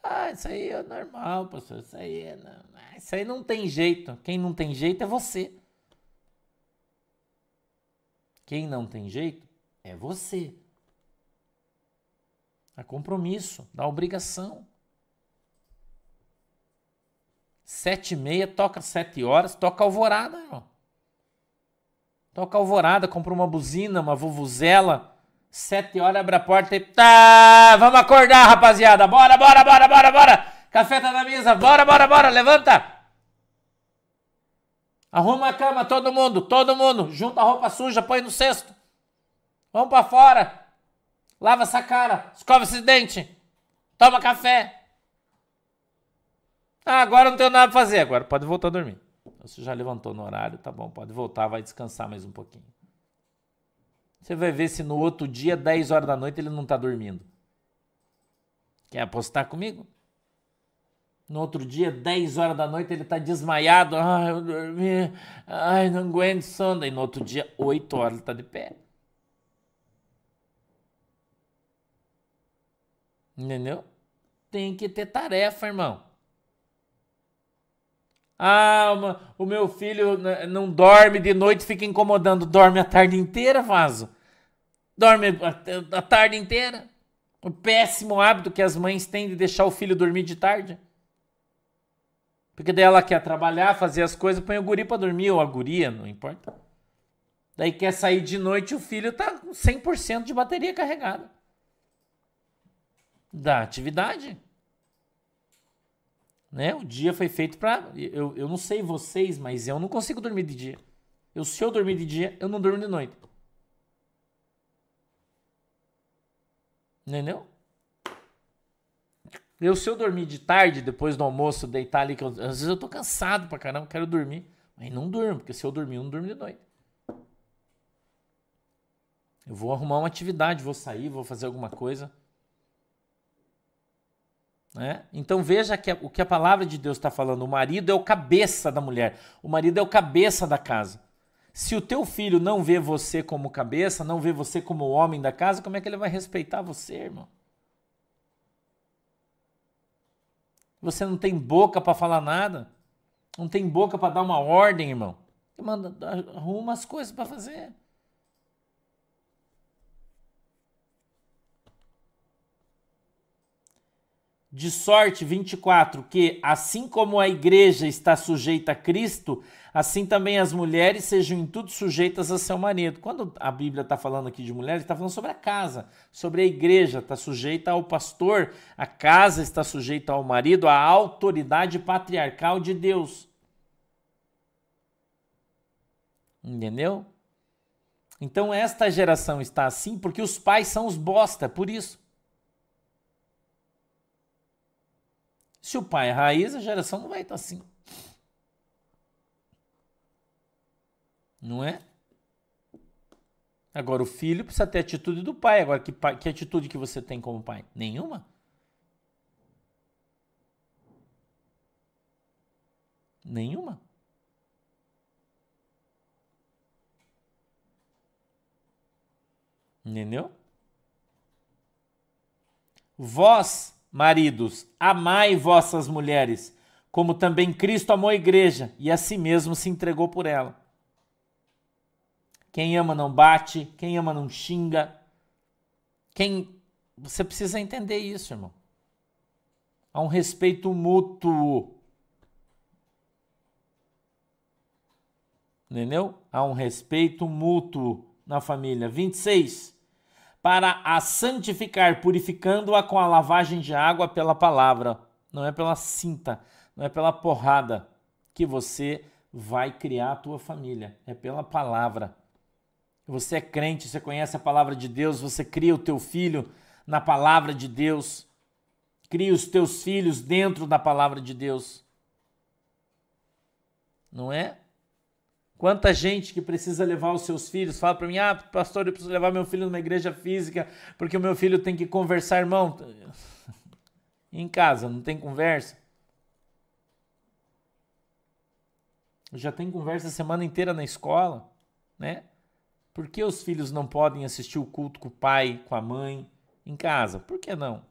Ah, isso aí é normal, pastor. Isso aí é. Não, isso aí não tem jeito. Quem não tem jeito é você. Quem não tem jeito é você. Há compromisso, dá obrigação. Sete e meia, toca sete horas, toca alvorada, irmão. Toca alvorada, compra uma buzina, uma vuvuzela. Sete horas, abre a porta e... Tá, vamos acordar, rapaziada. Bora, bora, bora, bora, bora. Café tá na mesa. Bora, bora, bora. Levanta. Arruma a cama, todo mundo, todo mundo. Junta a roupa suja, põe no cesto. Vamos para fora. Lava essa cara, escova esses dentes, toma café. Ah, agora não tenho nada pra fazer. Agora pode voltar a dormir. Você já levantou no horário, tá bom, pode voltar, vai descansar mais um pouquinho. Você vai ver se no outro dia, 10 horas da noite, ele não tá dormindo. Quer apostar comigo? No outro dia, 10 horas da noite, ele tá desmaiado. Ai, eu dormi. Ai, não aguento sono. E no outro dia, 8 horas, ele tá de pé. Entendeu? Tem que ter tarefa, irmão. Ah, o meu filho não dorme de noite, fica incomodando. Dorme a tarde inteira, vaso. Dorme a, tarde inteira. O péssimo hábito que as mães têm de deixar o filho dormir de tarde. Porque daí ela quer trabalhar, fazer as coisas, põe o guri pra dormir, ou a guria, não importa. Daí quer sair de noite o filho tá com 100% de bateria carregada da atividade. Né? O dia foi feito para. Eu, eu não sei vocês, mas eu não consigo dormir de dia. Eu, se eu dormir de dia, eu não durmo de noite. Entendeu? Eu, se eu dormir de tarde, depois do almoço, deitar ali, que eu, às vezes eu tô cansado pra caramba, quero dormir. Mas não durmo, porque se eu dormir, eu não durmo de noite. Eu vou arrumar uma atividade, vou sair, vou fazer alguma coisa. Né? Então veja que o que a palavra de Deus está falando: o marido é o cabeça da mulher, o marido é o cabeça da casa. Se o teu filho não vê você como cabeça, não vê você como homem da casa, como é que ele vai respeitar você, irmão? Você não tem boca para falar nada, não tem boca para dar uma ordem, irmão. Manda, arruma as coisas para fazer. De sorte, 24, que assim como a igreja está sujeita a Cristo, assim também as mulheres sejam em tudo sujeitas a seu marido. Quando a Bíblia está falando aqui de mulheres, está falando sobre a casa, sobre a igreja, está sujeita ao pastor, a casa está sujeita ao marido, à autoridade patriarcal de Deus. Entendeu? Então esta geração está assim porque os pais são os bosta, por isso. Se o pai é raiz, a geração não vai estar assim. Não é? Agora, o filho precisa ter atitude do pai. Agora, que, que atitude que você tem como pai? Nenhuma? Nenhuma? Entendeu? Vós Maridos, amai vossas mulheres, como também Cristo amou a igreja e a si mesmo se entregou por ela. Quem ama não bate, quem ama não xinga. Quem você precisa entender isso, irmão. Há um respeito mútuo. Entendeu? Há um respeito mútuo na família. 26 para a santificar, purificando-a com a lavagem de água pela palavra. Não é pela cinta, não é pela porrada que você vai criar a tua família, é pela palavra. Você é crente, você conhece a palavra de Deus, você cria o teu filho na palavra de Deus, cria os teus filhos dentro da palavra de Deus. Não é? Quanta gente que precisa levar os seus filhos, fala para mim: "Ah, pastor, eu preciso levar meu filho numa igreja física, porque o meu filho tem que conversar, irmão". em casa não tem conversa? Já tem conversa a semana inteira na escola, né? Por que os filhos não podem assistir o culto com o pai, com a mãe em casa? Por que não?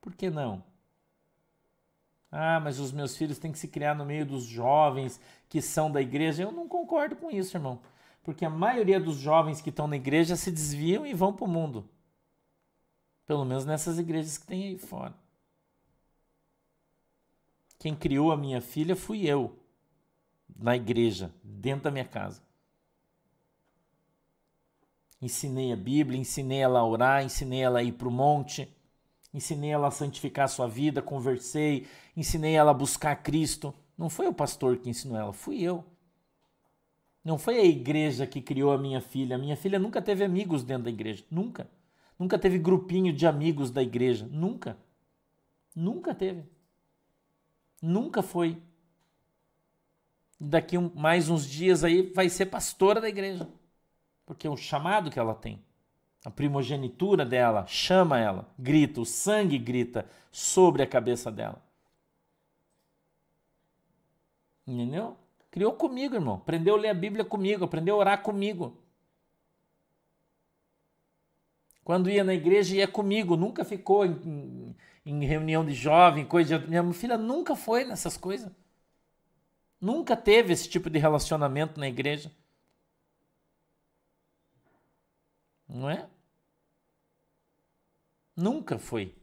Por que não? Ah, mas os meus filhos têm que se criar no meio dos jovens que são da igreja. Eu não concordo com isso, irmão. Porque a maioria dos jovens que estão na igreja se desviam e vão para o mundo. Pelo menos nessas igrejas que tem aí fora. Quem criou a minha filha fui eu, na igreja, dentro da minha casa. Ensinei a Bíblia, ensinei ela a orar, ensinei ela a ir para o monte ensinei ela a santificar a sua vida, conversei, ensinei ela a buscar Cristo. Não foi o pastor que ensinou ela, fui eu. Não foi a igreja que criou a minha filha. A minha filha nunca teve amigos dentro da igreja, nunca. Nunca teve grupinho de amigos da igreja, nunca. Nunca teve. Nunca foi. Daqui mais uns dias aí vai ser pastora da igreja. Porque é o chamado que ela tem a primogenitura dela chama ela, grita, o sangue grita sobre a cabeça dela. Entendeu? Criou comigo, irmão. Aprendeu a ler a Bíblia comigo, aprendeu a orar comigo. Quando ia na igreja, ia comigo, nunca ficou em, em, reunião de jovem, coisa de. Minha filha nunca foi nessas coisas. Nunca teve esse tipo de relacionamento na igreja. Não é? Nunca foi.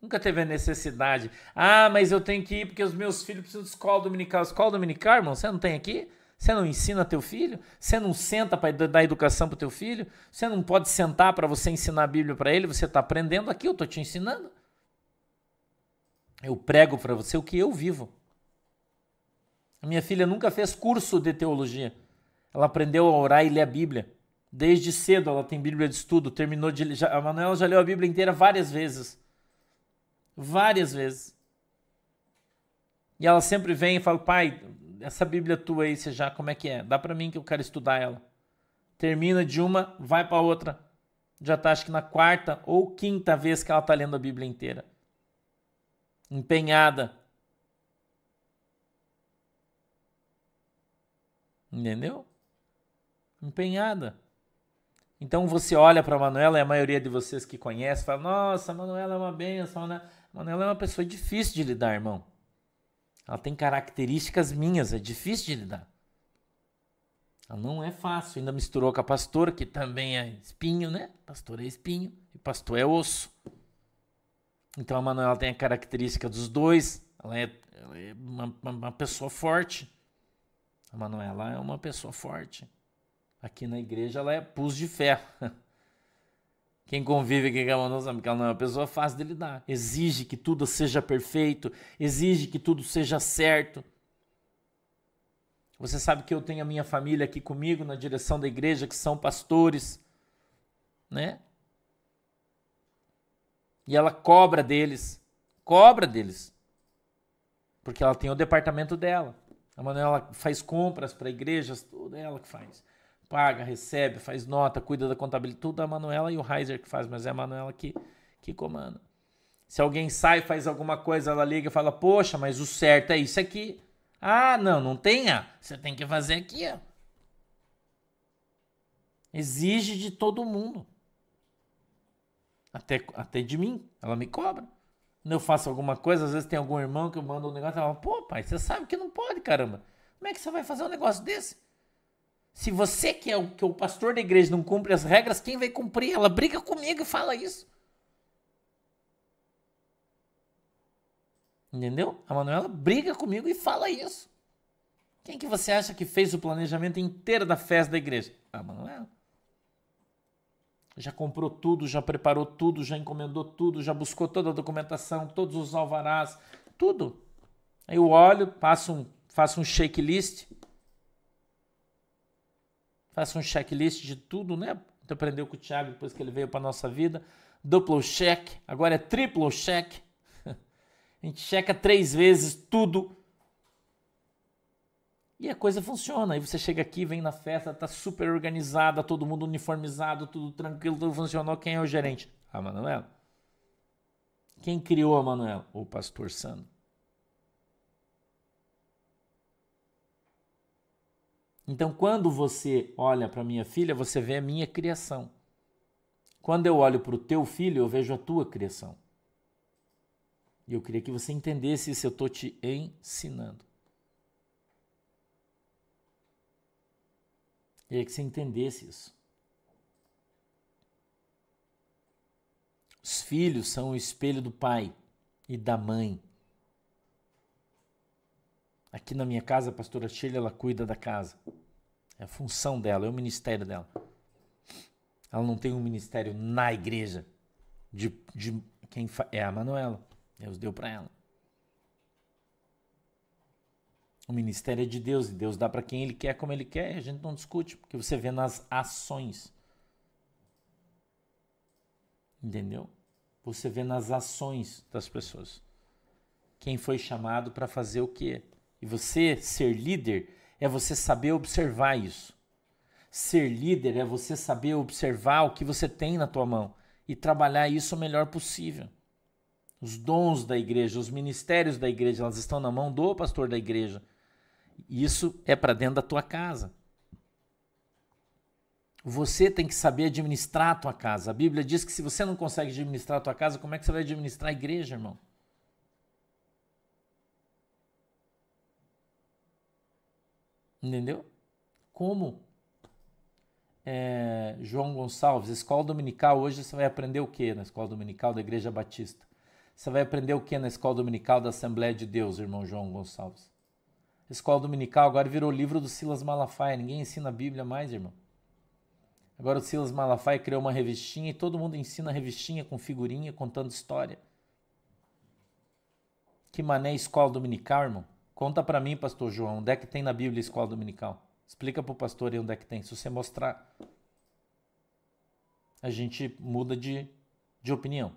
Nunca teve a necessidade. Ah, mas eu tenho que ir porque os meus filhos precisam de escola dominical. Escola dominical, irmão, você não tem aqui? Você não ensina teu filho? Você não senta para dar educação para teu filho? Você não pode sentar para você ensinar a Bíblia para ele? Você está aprendendo aqui, eu estou te ensinando. Eu prego para você o que eu vivo. A minha filha nunca fez curso de teologia. Ela aprendeu a orar e ler a Bíblia. Desde cedo ela tem Bíblia de estudo, terminou de já, a Manuela já leu a Bíblia inteira várias vezes. Várias vezes. E ela sempre vem e fala: "Pai, essa Bíblia tua aí, você já como é que é? Dá para mim que eu quero estudar ela". Termina de uma, vai para outra. Já tá acho que na quarta ou quinta vez que ela tá lendo a Bíblia inteira. Empenhada. Entendeu? Empenhada. Então você olha para a Manuela, e a maioria de vocês que conhece fala: Nossa, Manuela é uma benção, né? A Manuela é uma pessoa difícil de lidar, irmão. Ela tem características minhas, é difícil de lidar. Ela não é fácil. Ainda misturou com a pastora, que também é espinho, né? Pastor é espinho e pastor é osso. Então a Manuela tem a característica dos dois. Ela é, ela é uma, uma, pessoa forte. A Manuela é uma pessoa forte. Aqui na igreja ela é pus de ferro. Quem convive aqui com a Manuela sabe que ela não é uma pessoa fácil de lidar. Exige que tudo seja perfeito, exige que tudo seja certo. Você sabe que eu tenho a minha família aqui comigo na direção da igreja, que são pastores, né? E ela cobra deles, cobra deles, porque ela tem o departamento dela. A Manuela faz compras para igrejas, tudo é ela que faz. Paga, recebe, faz nota, cuida da contabilidade, tudo é a Manuela e o Heiser que faz, mas é a Manuela que, que comanda. Se alguém sai, faz alguma coisa, ela liga e fala: Poxa, mas o certo é isso aqui. Ah, não, não tenha. Você tem que fazer aqui, ó. Exige de todo mundo. Até, até de mim. Ela me cobra. Quando eu faço alguma coisa, às vezes tem algum irmão que eu mando um negócio e fala, pô, pai, você sabe que não pode, caramba. Como é que você vai fazer um negócio desse? Se você que é o, que é o pastor da igreja não cumpre as regras, quem vai cumprir? Ela briga comigo e fala isso. Entendeu? A Manuela briga comigo e fala isso. Quem que você acha que fez o planejamento inteiro da festa da igreja? A Manuela. Já comprou tudo, já preparou tudo, já encomendou tudo, já buscou toda a documentação, todos os alvarás, tudo. Aí eu olho, passo um, faço um checklist. Faço um checklist de tudo, né? Você aprendeu com o Thiago depois que ele veio para nossa vida. Duplo check, agora é triplo check. A gente checa três vezes tudo. E a coisa funciona. Aí você chega aqui, vem na festa, tá super organizada, todo mundo uniformizado, tudo tranquilo, tudo funcionou. Quem é o gerente? A Manuela. Quem criou a Manuela? O pastor Sandro. Então, quando você olha para minha filha, você vê a minha criação. Quando eu olho para o teu filho, eu vejo a tua criação. E eu queria que você entendesse isso, eu estou te ensinando. E aí que você entendesse isso. Os filhos são o espelho do pai e da mãe. Aqui na minha casa, a pastora Sheila, ela cuida da casa. É a função dela, é o ministério dela. Ela não tem um ministério na igreja de, de quem é a Manuela. Deus deu para ela. O ministério é de Deus e Deus dá para quem Ele quer, como Ele quer. A gente não discute, porque você vê nas ações. Entendeu? Você vê nas ações das pessoas. Quem foi chamado para fazer o quê? E você ser líder é você saber observar isso. Ser líder é você saber observar o que você tem na tua mão e trabalhar isso o melhor possível. Os dons da igreja, os ministérios da igreja, elas estão na mão do pastor da igreja. Isso é para dentro da tua casa. Você tem que saber administrar a tua casa. A Bíblia diz que se você não consegue administrar a tua casa, como é que você vai administrar a igreja, irmão? Entendeu? Como? É, João Gonçalves, escola dominical, hoje você vai aprender o que na escola dominical da Igreja Batista? Você vai aprender o que na escola dominical da Assembleia de Deus, irmão João Gonçalves? Escola dominical agora virou livro do Silas Malafaia. Ninguém ensina a Bíblia mais, irmão. Agora o Silas Malafaia criou uma revistinha e todo mundo ensina revistinha com figurinha, contando história. Que mané escola dominical, irmão? Conta para mim, pastor João, onde é que tem na Bíblia escola dominical? Explica pro pastor aí onde é que tem. Se você mostrar, a gente muda de, de opinião.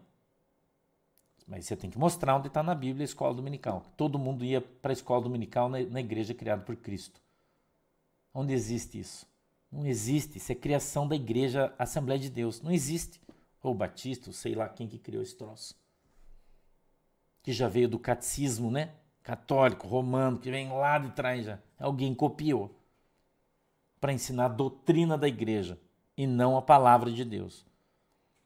Mas você tem que mostrar onde está na Bíblia a escola dominical. Todo mundo ia para a escola dominical na, na igreja criada por Cristo. Onde existe isso? Não existe. Isso é criação da igreja Assembleia de Deus. Não existe. Ou Batista, ou sei lá quem que criou esse troço. Que já veio do catecismo, né? Católico, romano, que vem lá de trás já. Alguém copiou. Para ensinar a doutrina da igreja e não a palavra de Deus.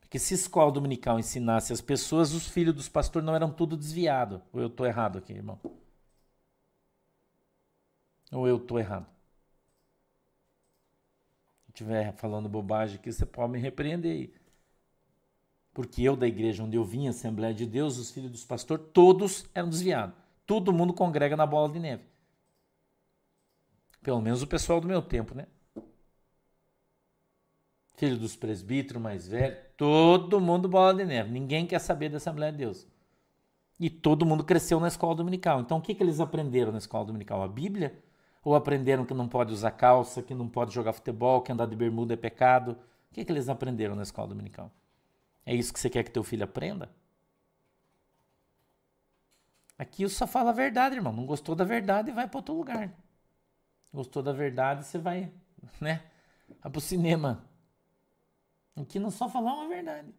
Porque se a escola dominical ensinasse as pessoas, os filhos dos pastores não eram tudo desviado. Ou eu estou errado aqui, irmão? Ou eu estou errado? Se estiver falando bobagem aqui, você pode me repreender aí. Porque eu, da igreja onde eu vim, Assembleia de Deus, os filhos dos pastores, todos eram desviados. Todo mundo congrega na bola de neve. Pelo menos o pessoal do meu tempo, né? Filho dos presbíteros mais velhos, todo mundo bola de neve. Ninguém quer saber da Assembleia de Deus. E todo mundo cresceu na escola dominical. Então o que, que eles aprenderam na escola dominical? A Bíblia? Ou aprenderam que não pode usar calça, que não pode jogar futebol, que andar de bermuda é pecado? O que, que eles aprenderam na escola dominical? É isso que você quer que teu filho aprenda? Aqui eu só falo a verdade, irmão. Não gostou da verdade, vai para outro lugar. Gostou da verdade, você vai, né? Vai pro cinema. Aqui não só falar uma verdade.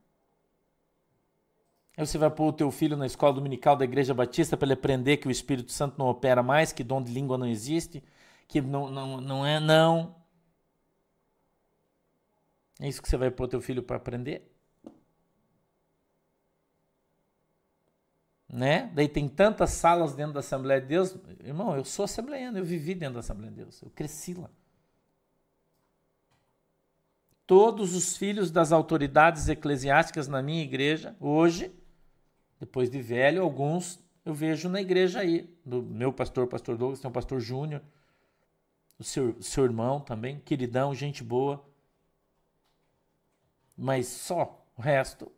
Aí você vai pôr o teu filho na escola dominical da Igreja Batista para ele aprender que o Espírito Santo não opera mais, que dom de língua não existe, que não, não, não é não. É isso que você vai pôr teu filho para aprender? Né? Daí tem tantas salas dentro da Assembleia de Deus. Irmão, eu sou assembleiano, eu vivi dentro da Assembleia de Deus, eu cresci lá. Todos os filhos das autoridades eclesiásticas na minha igreja, hoje, depois de velho, alguns eu vejo na igreja aí, do meu pastor, pastor Douglas, tem o pastor Júnior, o seu, seu irmão também, queridão, gente boa. Mas só o resto.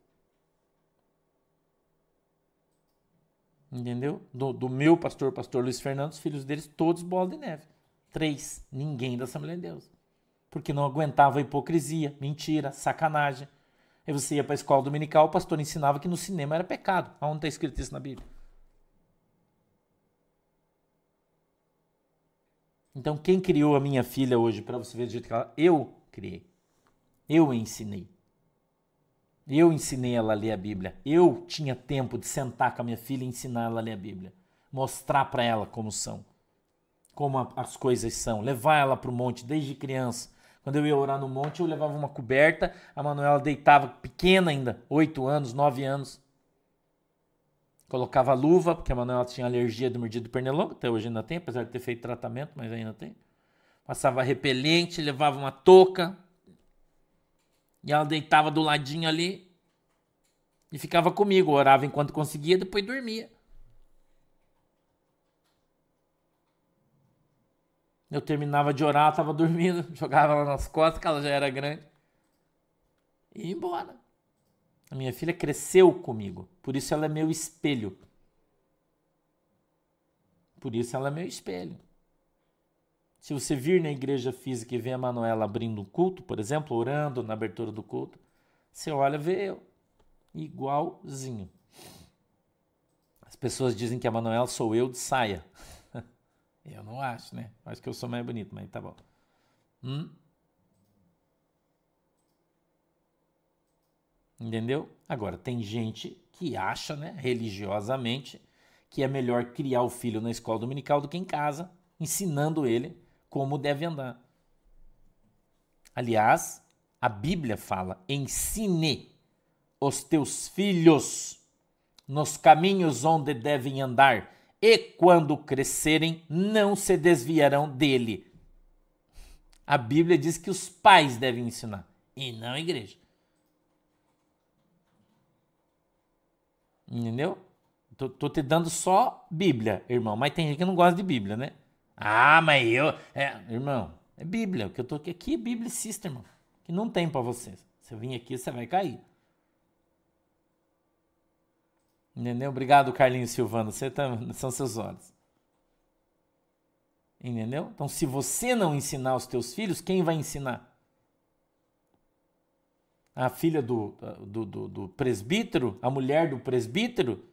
Entendeu? Do, do meu pastor, pastor Luiz Fernando, os filhos deles, todos bola de neve. Três. Ninguém da Assembleia de Deus. Porque não aguentava hipocrisia, mentira, sacanagem. Aí você ia para a escola dominical, o pastor ensinava que no cinema era pecado. Aonde está escrito isso na Bíblia? Então, quem criou a minha filha hoje, para você ver do jeito que ela. Eu criei. Eu ensinei. Eu ensinei ela a ler a Bíblia. Eu tinha tempo de sentar com a minha filha e ensinar ela a ler a Bíblia. Mostrar para ela como são. Como a, as coisas são. Levar ela para o monte desde criança. Quando eu ia orar no monte, eu levava uma coberta, a Manuela deitava pequena ainda, 8 anos, 9 anos. Colocava luva, porque a Manuela tinha alergia do mordido pernilongo, até hoje ainda tem, apesar de ter feito tratamento, mas ainda tem. Passava repelente, levava uma touca. E ela deitava do ladinho ali e ficava comigo, orava enquanto conseguia, depois dormia. Eu terminava de orar, estava dormindo, jogava ela nas costas, que ela já era grande. E ia embora. A minha filha cresceu comigo, por isso ela é meu espelho. Por isso ela é meu espelho. Se você vir na igreja física e ver a Manuela abrindo um culto, por exemplo, orando na abertura do culto, você olha vê eu. Igualzinho. As pessoas dizem que a Manuela sou eu de saia. Eu não acho, né? Acho que eu sou mais bonito, mas tá bom. Hum? Entendeu? Agora, tem gente que acha, né, religiosamente, que é melhor criar o filho na escola dominical do que em casa, ensinando ele como deve andar. Aliás, a Bíblia fala: ensine os teus filhos nos caminhos onde devem andar e quando crescerem não se desviarão dele. A Bíblia diz que os pais devem ensinar e não a igreja. Entendeu? Tô, tô, te dando só Bíblia, irmão. Mas tem gente que não gosta de Bíblia, né? Ah, mas eu. É, irmão, é Bíblia. O que eu tô aqui, aqui é biblicista, irmão. Que não tem para vocês. Se eu vim aqui, você vai cair. Entendeu? Obrigado, Carlinhos Silvano. Você tá, são seus olhos. Entendeu? Então, se você não ensinar os teus filhos, quem vai ensinar? A filha do, do, do, do presbítero, a mulher do presbítero,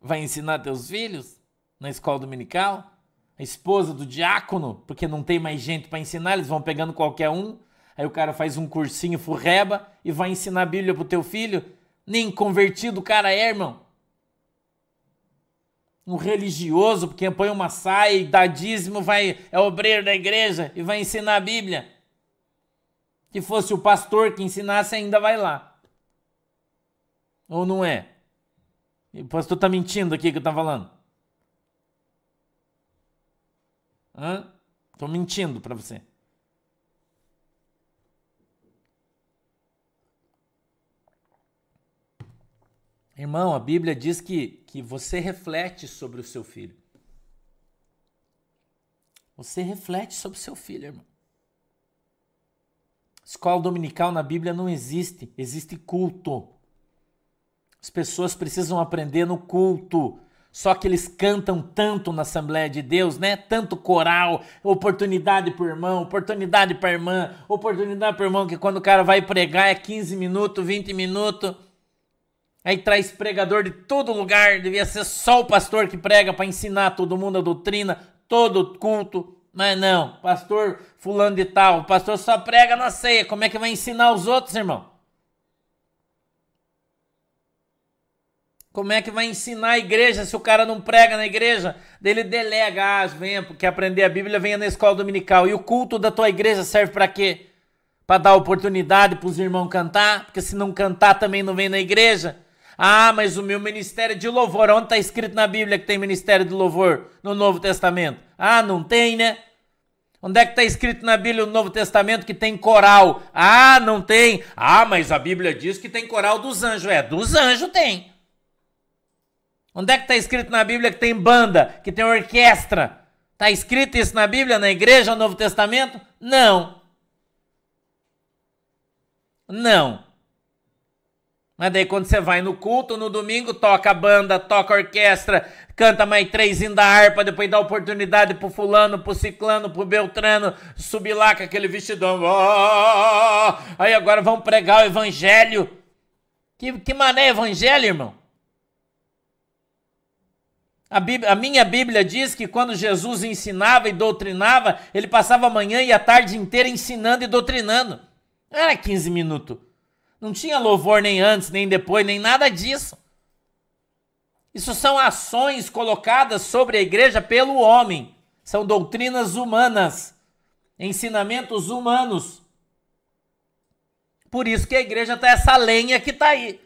vai ensinar teus filhos na escola dominical? A esposa do diácono, porque não tem mais gente para ensinar, eles vão pegando qualquer um. Aí o cara faz um cursinho furreba e vai ensinar a Bíblia pro teu filho nem convertido o cara é, irmão. Um religioso, porque põe uma saia e dá dízimo, vai, é obreiro da igreja e vai ensinar a Bíblia. Se fosse o pastor que ensinasse, ainda vai lá. Ou não é? O pastor está mentindo aqui que eu estou falando. Hã? Tô mentindo para você. Irmão, a Bíblia diz que, que você reflete sobre o seu filho. Você reflete sobre o seu filho, irmão. Escola dominical na Bíblia não existe, existe culto. As pessoas precisam aprender no culto. Só que eles cantam tanto na Assembleia de Deus, né? Tanto coral, oportunidade para irmão, oportunidade para irmã, oportunidade para irmão, que quando o cara vai pregar é 15 minutos, 20 minutos. Aí traz pregador de todo lugar, devia ser só o pastor que prega para ensinar todo mundo a doutrina, todo culto. Mas não, pastor fulano de tal, o pastor só prega na ceia, como é que vai ensinar os outros, irmão? Como é que vai ensinar a igreja se o cara não prega na igreja? Ele delega, ah, venha, porque aprender a Bíblia venha na escola dominical. E o culto da tua igreja serve para quê? Para dar oportunidade para os irmãos cantar? Porque se não cantar também não vem na igreja. Ah, mas o meu ministério de louvor, onde está escrito na Bíblia que tem ministério de louvor no Novo Testamento? Ah, não tem, né? Onde é que está escrito na Bíblia no Novo Testamento que tem coral? Ah, não tem. Ah, mas a Bíblia diz que tem coral dos anjos. É, dos anjos tem. Onde é que está escrito na Bíblia que tem banda, que tem orquestra? Está escrito isso na Bíblia, na igreja, no Novo Testamento? Não. Não. Mas daí quando você vai no culto, no domingo, toca banda, toca orquestra, canta mais três da harpa, depois dá oportunidade pro fulano, pro ciclano, pro beltrano, subir lá com aquele vestidão. Aí agora vão pregar o evangelho. Que, que mané evangelho, irmão? A, Bíblia, a, minha Bíblia diz que quando Jesus ensinava e doutrinava, ele passava a manhã e a tarde inteira ensinando e doutrinando. Não era 15 minutos. Não tinha louvor nem antes, nem depois, nem nada disso. Isso são ações colocadas sobre a igreja pelo homem. São doutrinas humanas, ensinamentos humanos. Por isso que a igreja está essa lenha que está aí.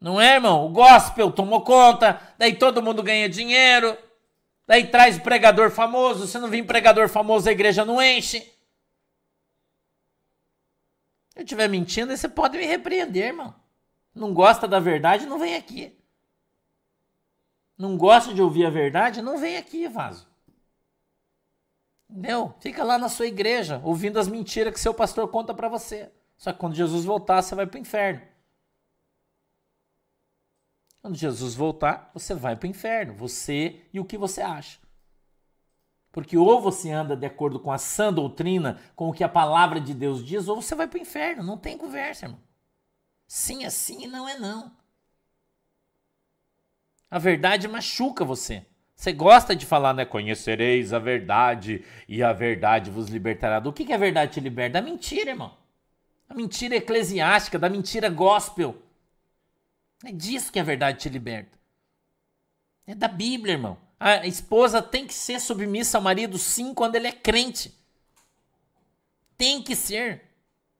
Não é, irmão? O gospel tomou conta, daí todo mundo ganha dinheiro, daí traz pregador famoso. Se não vir pregador famoso, a igreja não enche. Se eu estiver mentindo, você pode me repreender, irmão. Não gosta da verdade, não vem aqui. Não gosta de ouvir a verdade, não vem aqui, vaso. Entendeu? Fica lá na sua igreja, ouvindo as mentiras que seu pastor conta para você. Só que quando Jesus voltar, você vai para o inferno. Quando Jesus voltar, você vai para o inferno, você e o que você acha. Porque ou você anda de acordo com a sã doutrina, com o que a palavra de Deus diz, ou você vai para o inferno. Não tem conversa, irmão. Sim é sim e não é não. A verdade machuca você. Você gosta de falar, né? Conhecereis a verdade e a verdade vos libertará. Do que, que a verdade te liberta? Da mentira, irmão. A mentira eclesiástica, da mentira gospel. É disso que a verdade te liberta. É da Bíblia, irmão. A esposa tem que ser submissa ao marido, sim, quando ele é crente. Tem que ser.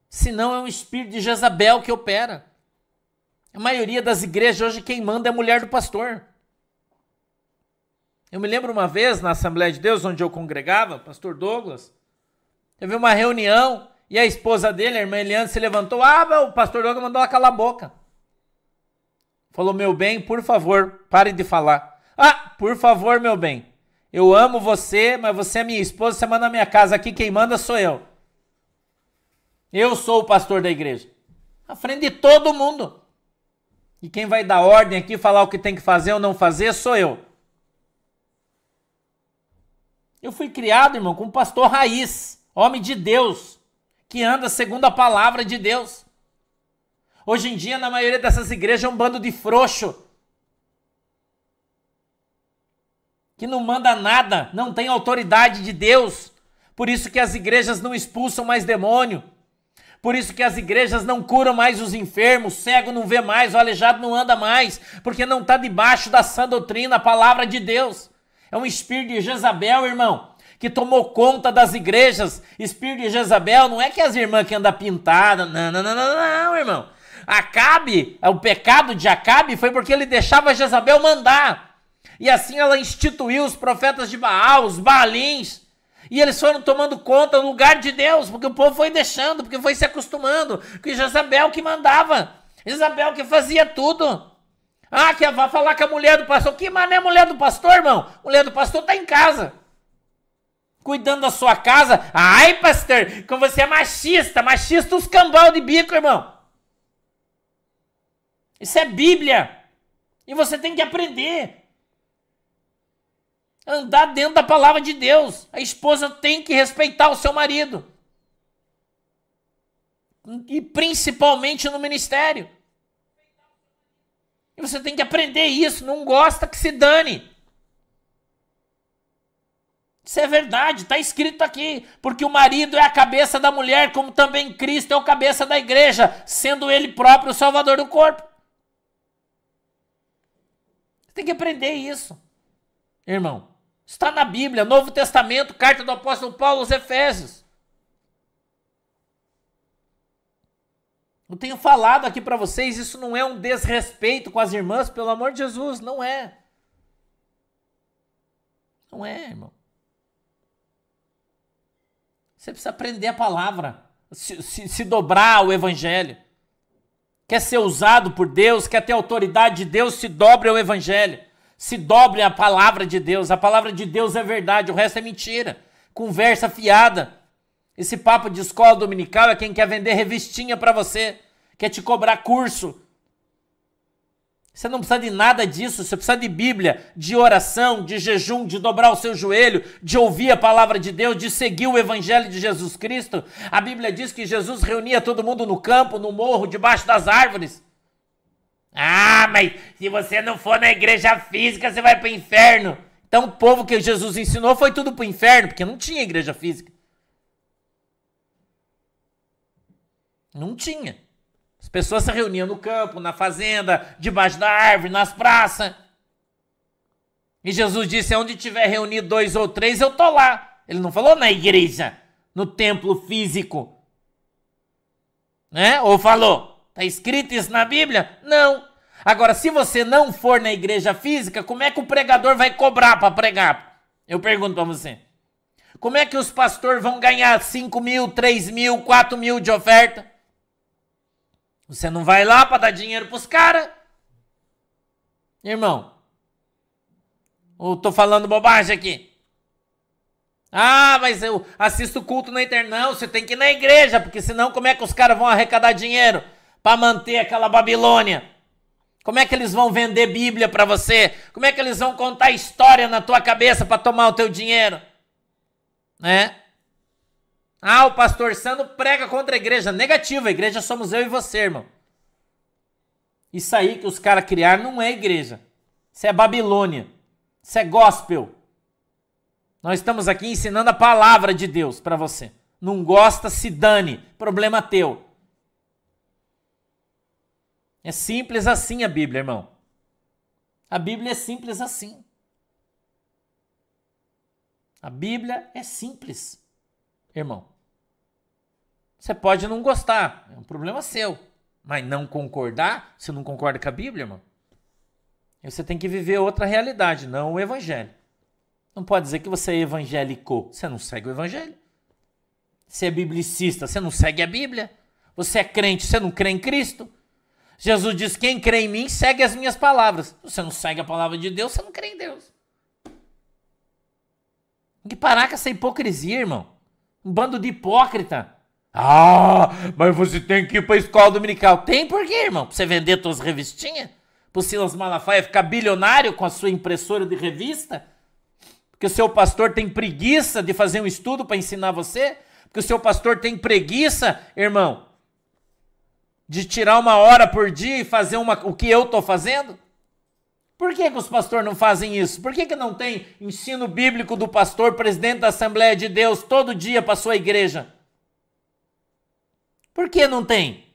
Senão é um espírito de Jezabel que opera. A maioria das igrejas hoje quem manda é a mulher do pastor. Eu me lembro uma vez na Assembleia de Deus, onde eu congregava, pastor Douglas, teve uma reunião e a esposa dele, a irmã Eliane, se levantou. Ah, o pastor Douglas mandou ela calar a boca. Falou, meu bem, por favor, pare de falar. Ah, por favor, meu bem. Eu amo você, mas você é minha esposa, você manda na minha casa aqui, quem manda sou eu. Eu sou o pastor da igreja. À frente de todo mundo. E quem vai dar ordem aqui, falar o que tem que fazer ou não fazer, sou eu. Eu fui criado, irmão, como pastor raiz, homem de Deus, que anda segundo a palavra de Deus. Hoje em dia, na maioria dessas igrejas, é um bando de frouxo. Que não manda nada, não tem autoridade de Deus. Por isso que as igrejas não expulsam mais demônio. Por isso que as igrejas não curam mais os enfermos, cego não vê mais, o aleijado não anda mais, porque não está debaixo da sã doutrina, a palavra de Deus. É um espírito de Jezabel, irmão, que tomou conta das igrejas. Espírito de Jezabel não é que as irmãs que andam pintadas, não, não, não, não, não, irmão. Acabe, o pecado de Acabe foi porque ele deixava Jezabel mandar. E assim ela instituiu os profetas de Baal, os Baalins. E eles foram tomando conta no lugar de Deus, porque o povo foi deixando, porque foi se acostumando, porque Jezabel que mandava, Jezabel que fazia tudo. Ah, que vai falar com a mulher do pastor. Que mané mulher do pastor, irmão? Mulher do pastor tá em casa. Cuidando da sua casa. Ai, pastor, como você é machista. Machista os cambal de bico, irmão. Isso é Bíblia. E você tem que aprender. Andar dentro da palavra de Deus. A esposa tem que respeitar o seu marido. E principalmente no ministério. E você tem que aprender isso. Não gosta que se dane. Isso é verdade, está escrito aqui. Porque o marido é a cabeça da mulher, como também Cristo é o cabeça da igreja, sendo ele próprio o salvador do corpo. Tem que aprender isso, irmão. Está na Bíblia, Novo Testamento, carta do apóstolo Paulo aos Efésios. Eu tenho falado aqui para vocês, isso não é um desrespeito com as irmãs, pelo amor de Jesus, não é. Não é, irmão. Você precisa aprender a palavra, se, se, se dobrar ao evangelho. Quer ser usado por Deus, quer ter autoridade de Deus, se dobre ao evangelho. Se dobre a palavra de Deus. A palavra de Deus é verdade, o resto é mentira. Conversa fiada. Esse papo de escola dominical é quem quer vender revistinha para você, quer te cobrar curso. Você não precisa de nada disso, você precisa de Bíblia, de oração, de jejum, de dobrar o seu joelho, de ouvir a palavra de Deus, de seguir o evangelho de Jesus Cristo. A Bíblia diz que Jesus reunia todo mundo no campo, no morro, debaixo das árvores. Ah, mas se você não for na igreja física, você vai para o inferno. Então o povo que Jesus ensinou foi tudo para o inferno, porque não tinha igreja física. Não tinha. As pessoas se reuniam no campo, na fazenda, debaixo da árvore, nas praças. E Jesus disse: onde tiver reunido dois ou três, eu tô lá. Ele não falou na igreja, no templo físico. Né? Ou falou? Está escrito isso na Bíblia? Não. Agora, se você não for na igreja física, como é que o pregador vai cobrar para pregar? Eu pergunto para você. Como é que os pastores vão ganhar 5 mil, 3 mil, 4 mil de oferta? Você não vai lá para dar dinheiro para os caras? Irmão, ou tô falando bobagem aqui? Ah, mas eu assisto culto na internet. Não, você tem que ir na igreja, porque senão como é que os caras vão arrecadar dinheiro para manter aquela Babilônia? Como é que eles vão vender Bíblia para você? Como é que eles vão contar história na tua cabeça para tomar o teu dinheiro? Né? Ah, o pastor Sandro prega contra a igreja. Negativa, a igreja somos eu e você, irmão. Isso aí que os caras criaram não é igreja. Isso é Babilônia. Isso é gospel. Nós estamos aqui ensinando a palavra de Deus para você. Não gosta, se dane. Problema teu. É simples assim a Bíblia, irmão. A Bíblia é simples assim. A Bíblia é simples irmão. Você pode não gostar, é um problema seu. Mas não concordar, você não concorda com a Bíblia, irmão? Você tem que viver outra realidade, não o Evangelho. Não pode dizer que você é evangélico. Você não segue o Evangelho. Você é biblicista, você não segue a Bíblia. Você é crente, você não crê em Cristo. Jesus diz: quem crê em mim segue as minhas palavras. Você não segue a palavra de Deus, você não crê em Deus. Tem que parar com essa hipocrisia, irmão. Um bando de hipócrita. Ah, mas você tem que ir para a escola dominical. Tem por quê, irmão? Para você vender suas revistinhas? Para o Silas Malafaia ficar bilionário com a sua impressora de revista? Porque o seu pastor tem preguiça de fazer um estudo para ensinar você? Porque o seu pastor tem preguiça, irmão, de tirar uma hora por dia e fazer uma, o que eu estou fazendo? Por que, que os pastores não fazem isso? Por que, que não tem ensino bíblico do pastor, presidente da Assembleia de Deus, todo dia para sua igreja? Por que não tem?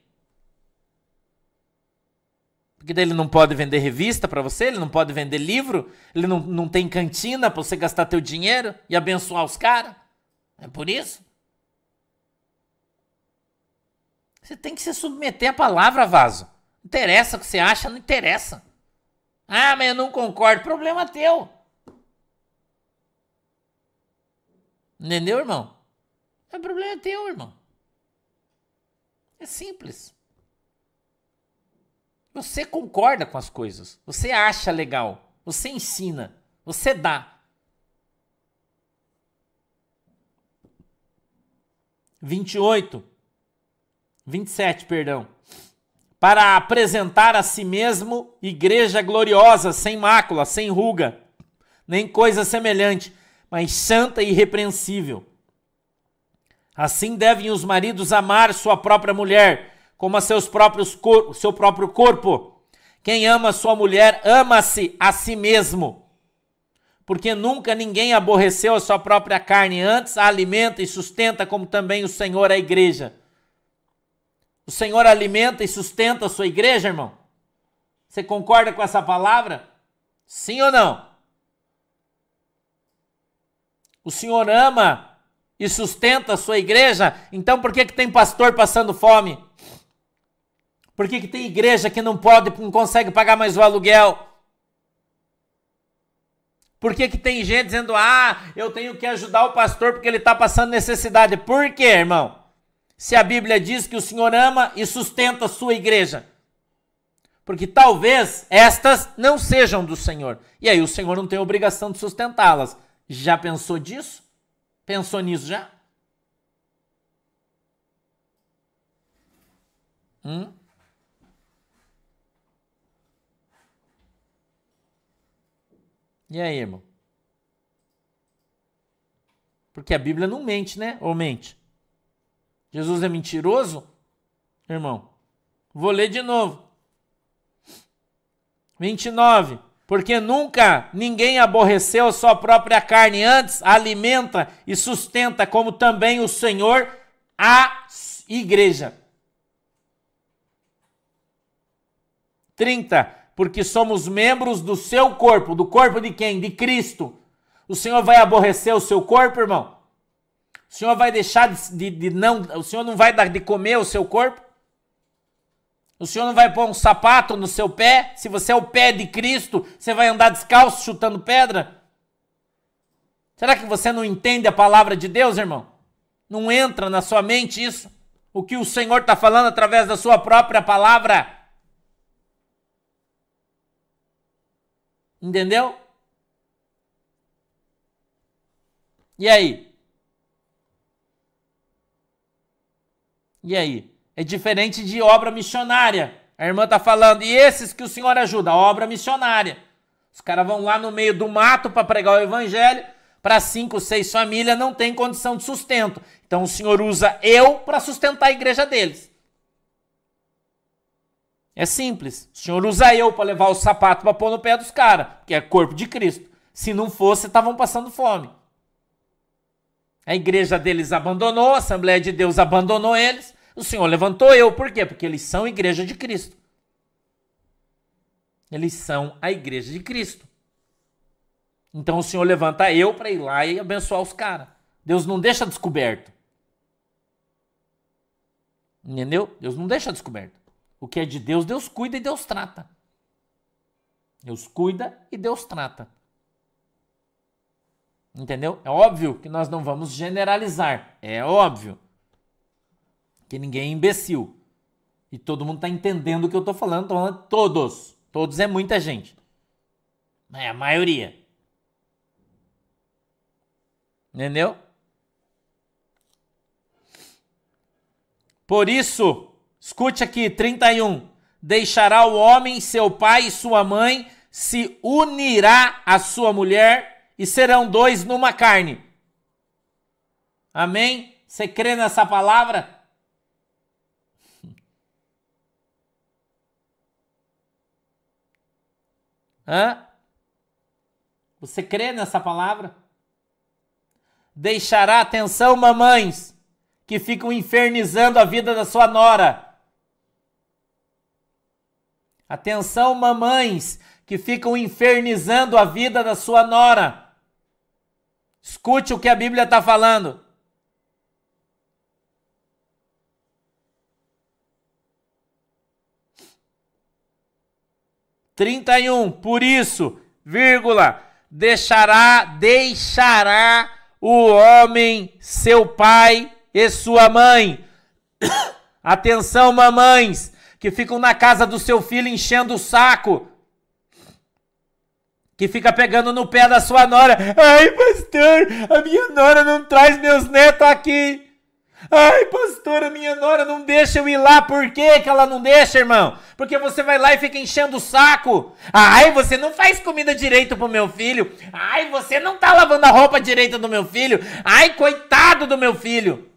Porque ele não pode vender revista para você, ele não pode vender livro, ele não, não tem cantina para você gastar teu dinheiro e abençoar os caras. É por isso. Você tem que se submeter à palavra, vaso. Interessa o que você acha, não interessa. Ah, mas eu não concordo. Problema teu. Entendeu, irmão? É problema teu, irmão. É simples. Você concorda com as coisas. Você acha legal. Você ensina. Você dá. 28. 27, perdão. Para apresentar a si mesmo igreja gloriosa, sem mácula, sem ruga, nem coisa semelhante, mas santa e irrepreensível. Assim devem os maridos amar sua própria mulher, como a seus próprios cor seu próprio corpo. Quem ama sua mulher, ama-se a si mesmo porque nunca ninguém aborreceu a sua própria carne, antes a alimenta e sustenta, como também o Senhor a igreja. O Senhor alimenta e sustenta a sua igreja, irmão? Você concorda com essa palavra? Sim ou não? O Senhor ama e sustenta a sua igreja, então por que, que tem pastor passando fome? Por que, que tem igreja que não pode, não consegue pagar mais o aluguel? Por que, que tem gente dizendo, ah, eu tenho que ajudar o pastor porque ele está passando necessidade? Por quê, irmão? Se a Bíblia diz que o Senhor ama e sustenta a sua igreja. Porque talvez estas não sejam do Senhor. E aí o Senhor não tem obrigação de sustentá-las. Já pensou disso? Pensou nisso já? Hum? E aí, irmão? Porque a Bíblia não mente, né? Ou mente? Jesus é mentiroso? Irmão, vou ler de novo. 29. Porque nunca ninguém aborreceu sua própria carne, antes alimenta e sustenta, como também o Senhor a igreja. 30 porque somos membros do seu corpo. Do corpo de quem? De Cristo. O Senhor vai aborrecer o seu corpo, irmão? O Senhor vai deixar de, de, de não. O Senhor não vai dar de comer o seu corpo? O Senhor não vai pôr um sapato no seu pé? Se você é o pé de Cristo, você vai andar descalço chutando pedra? Será que você não entende a palavra de Deus, irmão? Não entra na sua mente isso? O que o Senhor está falando através da sua própria palavra? Entendeu? E aí? E aí? É diferente de obra missionária. A irmã tá falando, e esses que o senhor ajuda? Obra missionária. Os caras vão lá no meio do mato para pregar o evangelho, para cinco, seis famílias não tem condição de sustento. Então o senhor usa eu para sustentar a igreja deles. É simples. O senhor usa eu para levar o sapato para pôr no pé dos caras, que é corpo de Cristo. Se não fosse, estavam passando fome. A igreja deles abandonou, a Assembleia de Deus abandonou eles. O Senhor levantou eu, por quê? Porque eles são igreja de Cristo. Eles são a igreja de Cristo. Então o Senhor levanta eu para ir lá e abençoar os caras. Deus não deixa descoberto. Entendeu? Deus não deixa descoberto. O que é de Deus, Deus cuida e Deus trata. Deus cuida e Deus trata. Entendeu? É óbvio que nós não vamos generalizar. É óbvio. Que ninguém é imbecil. E todo mundo está entendendo o que eu estou falando. Estou falando todos. Todos é muita gente. É a maioria. Entendeu? Por isso, Escute aqui, 31. Deixará o homem seu pai e sua mãe, se unirá à sua mulher e serão dois numa carne. Amém? Você crê nessa palavra? Hã? Você crê nessa palavra? Deixará atenção, mamães, que ficam infernizando a vida da sua nora Atenção, mamães que ficam infernizando a vida da sua nora. Escute o que a Bíblia está falando. 31. Por isso, vírgula, deixará, deixará o homem seu pai e sua mãe. Atenção, mamães, que ficam na casa do seu filho enchendo o saco. Que fica pegando no pé da sua nora. Ai, pastor, a minha nora não traz meus netos aqui. Ai, pastora, minha nora não deixa eu ir lá. Por que, que ela não deixa, irmão? Porque você vai lá e fica enchendo o saco. Ai, você não faz comida direito pro meu filho. Ai, você não tá lavando a roupa direita do meu filho. Ai, coitado do meu filho.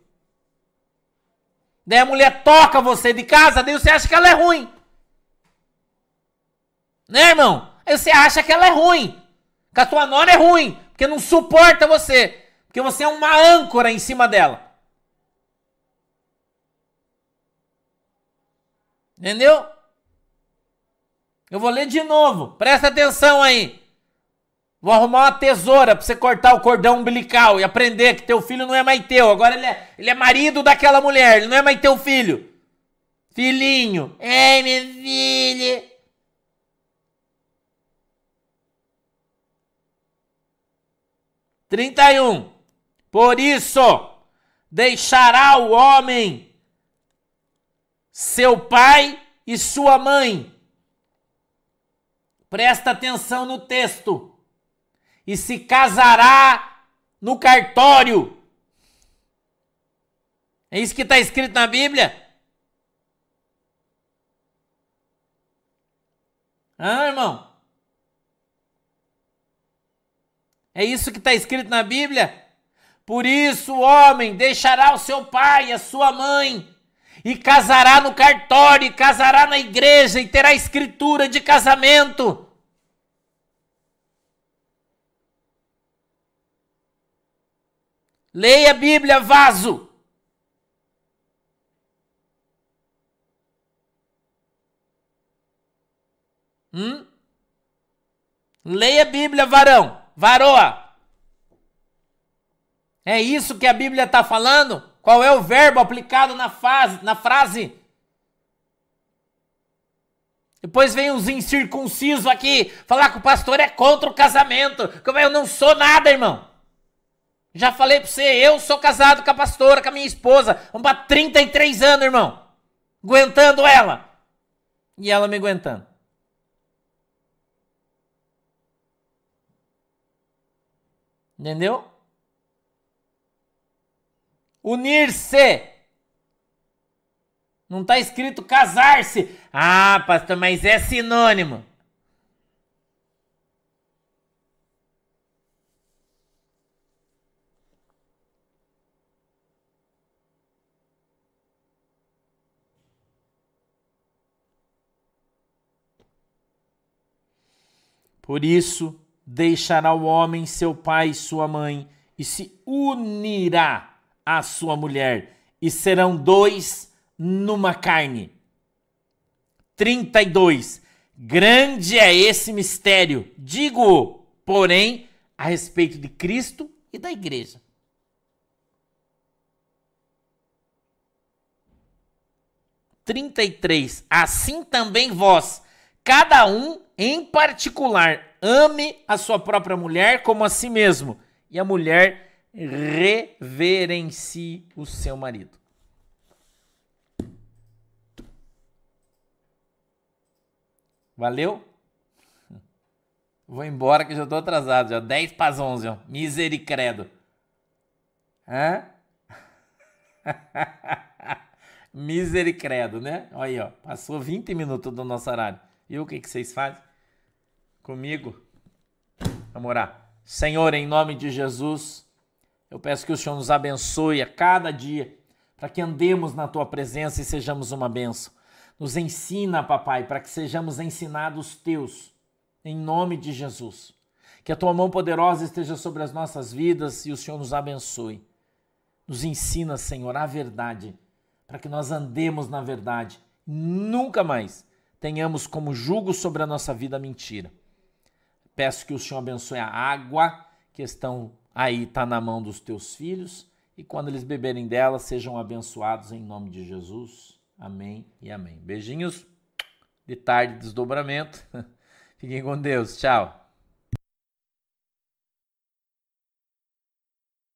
Daí a mulher toca você de casa, daí você acha que ela é ruim. Né, irmão? Aí você acha que ela é ruim. Que a tua nora é ruim. Porque não suporta você. Porque você é uma âncora em cima dela. Entendeu? Eu vou ler de novo. Presta atenção aí. Vou arrumar uma tesoura pra você cortar o cordão umbilical e aprender que teu filho não é mais teu. Agora ele é, ele é marido daquela mulher, ele não é mais teu filho. Filhinho. Ei, meu filho. 31. Por isso, deixará o homem seu pai e sua mãe. Presta atenção no texto. E se casará no cartório. É isso que está escrito na Bíblia? Ah, irmão? É isso que está escrito na Bíblia? Por isso o homem deixará o seu pai e a sua mãe, e casará no cartório, e casará na igreja, e terá escritura de casamento Leia a Bíblia, vaso. Hum? Leia a Bíblia, varão, varoa. É isso que a Bíblia está falando? Qual é o verbo aplicado na, fase, na frase? Depois vem os incircuncisos aqui falar que o pastor é contra o casamento. Como eu não sou nada, irmão. Já falei pra você, eu sou casado com a pastora, com a minha esposa. Vamos pra 33 anos, irmão. Aguentando ela. E ela me aguentando. Entendeu? Unir-se. Não está escrito casar-se. Ah, pastor, mas é sinônimo. Por isso, deixará o homem seu pai e sua mãe, e se unirá à sua mulher, e serão dois numa carne. 32. Grande é esse mistério, digo, porém, a respeito de Cristo e da igreja. Trinta e três. Assim também vós, cada um em particular, ame a sua própria mulher como a si mesmo, e a mulher reverencie o seu marido. Valeu? Vou embora que já estou atrasado, já 10 para as 11, ó. Misericredo. Hã? Misericredo, né? Olha aí, ó. Passou 20 minutos do nosso horário. E o que, que vocês fazem? Comigo. Vamos orar. Senhor, em nome de Jesus, eu peço que o Senhor nos abençoe a cada dia, para que andemos na tua presença e sejamos uma benção. Nos ensina, papai, para que sejamos ensinados teus, em nome de Jesus. Que a tua mão poderosa esteja sobre as nossas vidas e o Senhor nos abençoe. Nos ensina, Senhor, a verdade, para que nós andemos na verdade. Nunca mais tenhamos como jugo sobre a nossa vida a mentira. Peço que o Senhor abençoe a água que estão aí, está na mão dos teus filhos, e quando eles beberem dela, sejam abençoados em nome de Jesus. Amém e amém. Beijinhos de tarde, desdobramento. Fiquem com Deus. Tchau.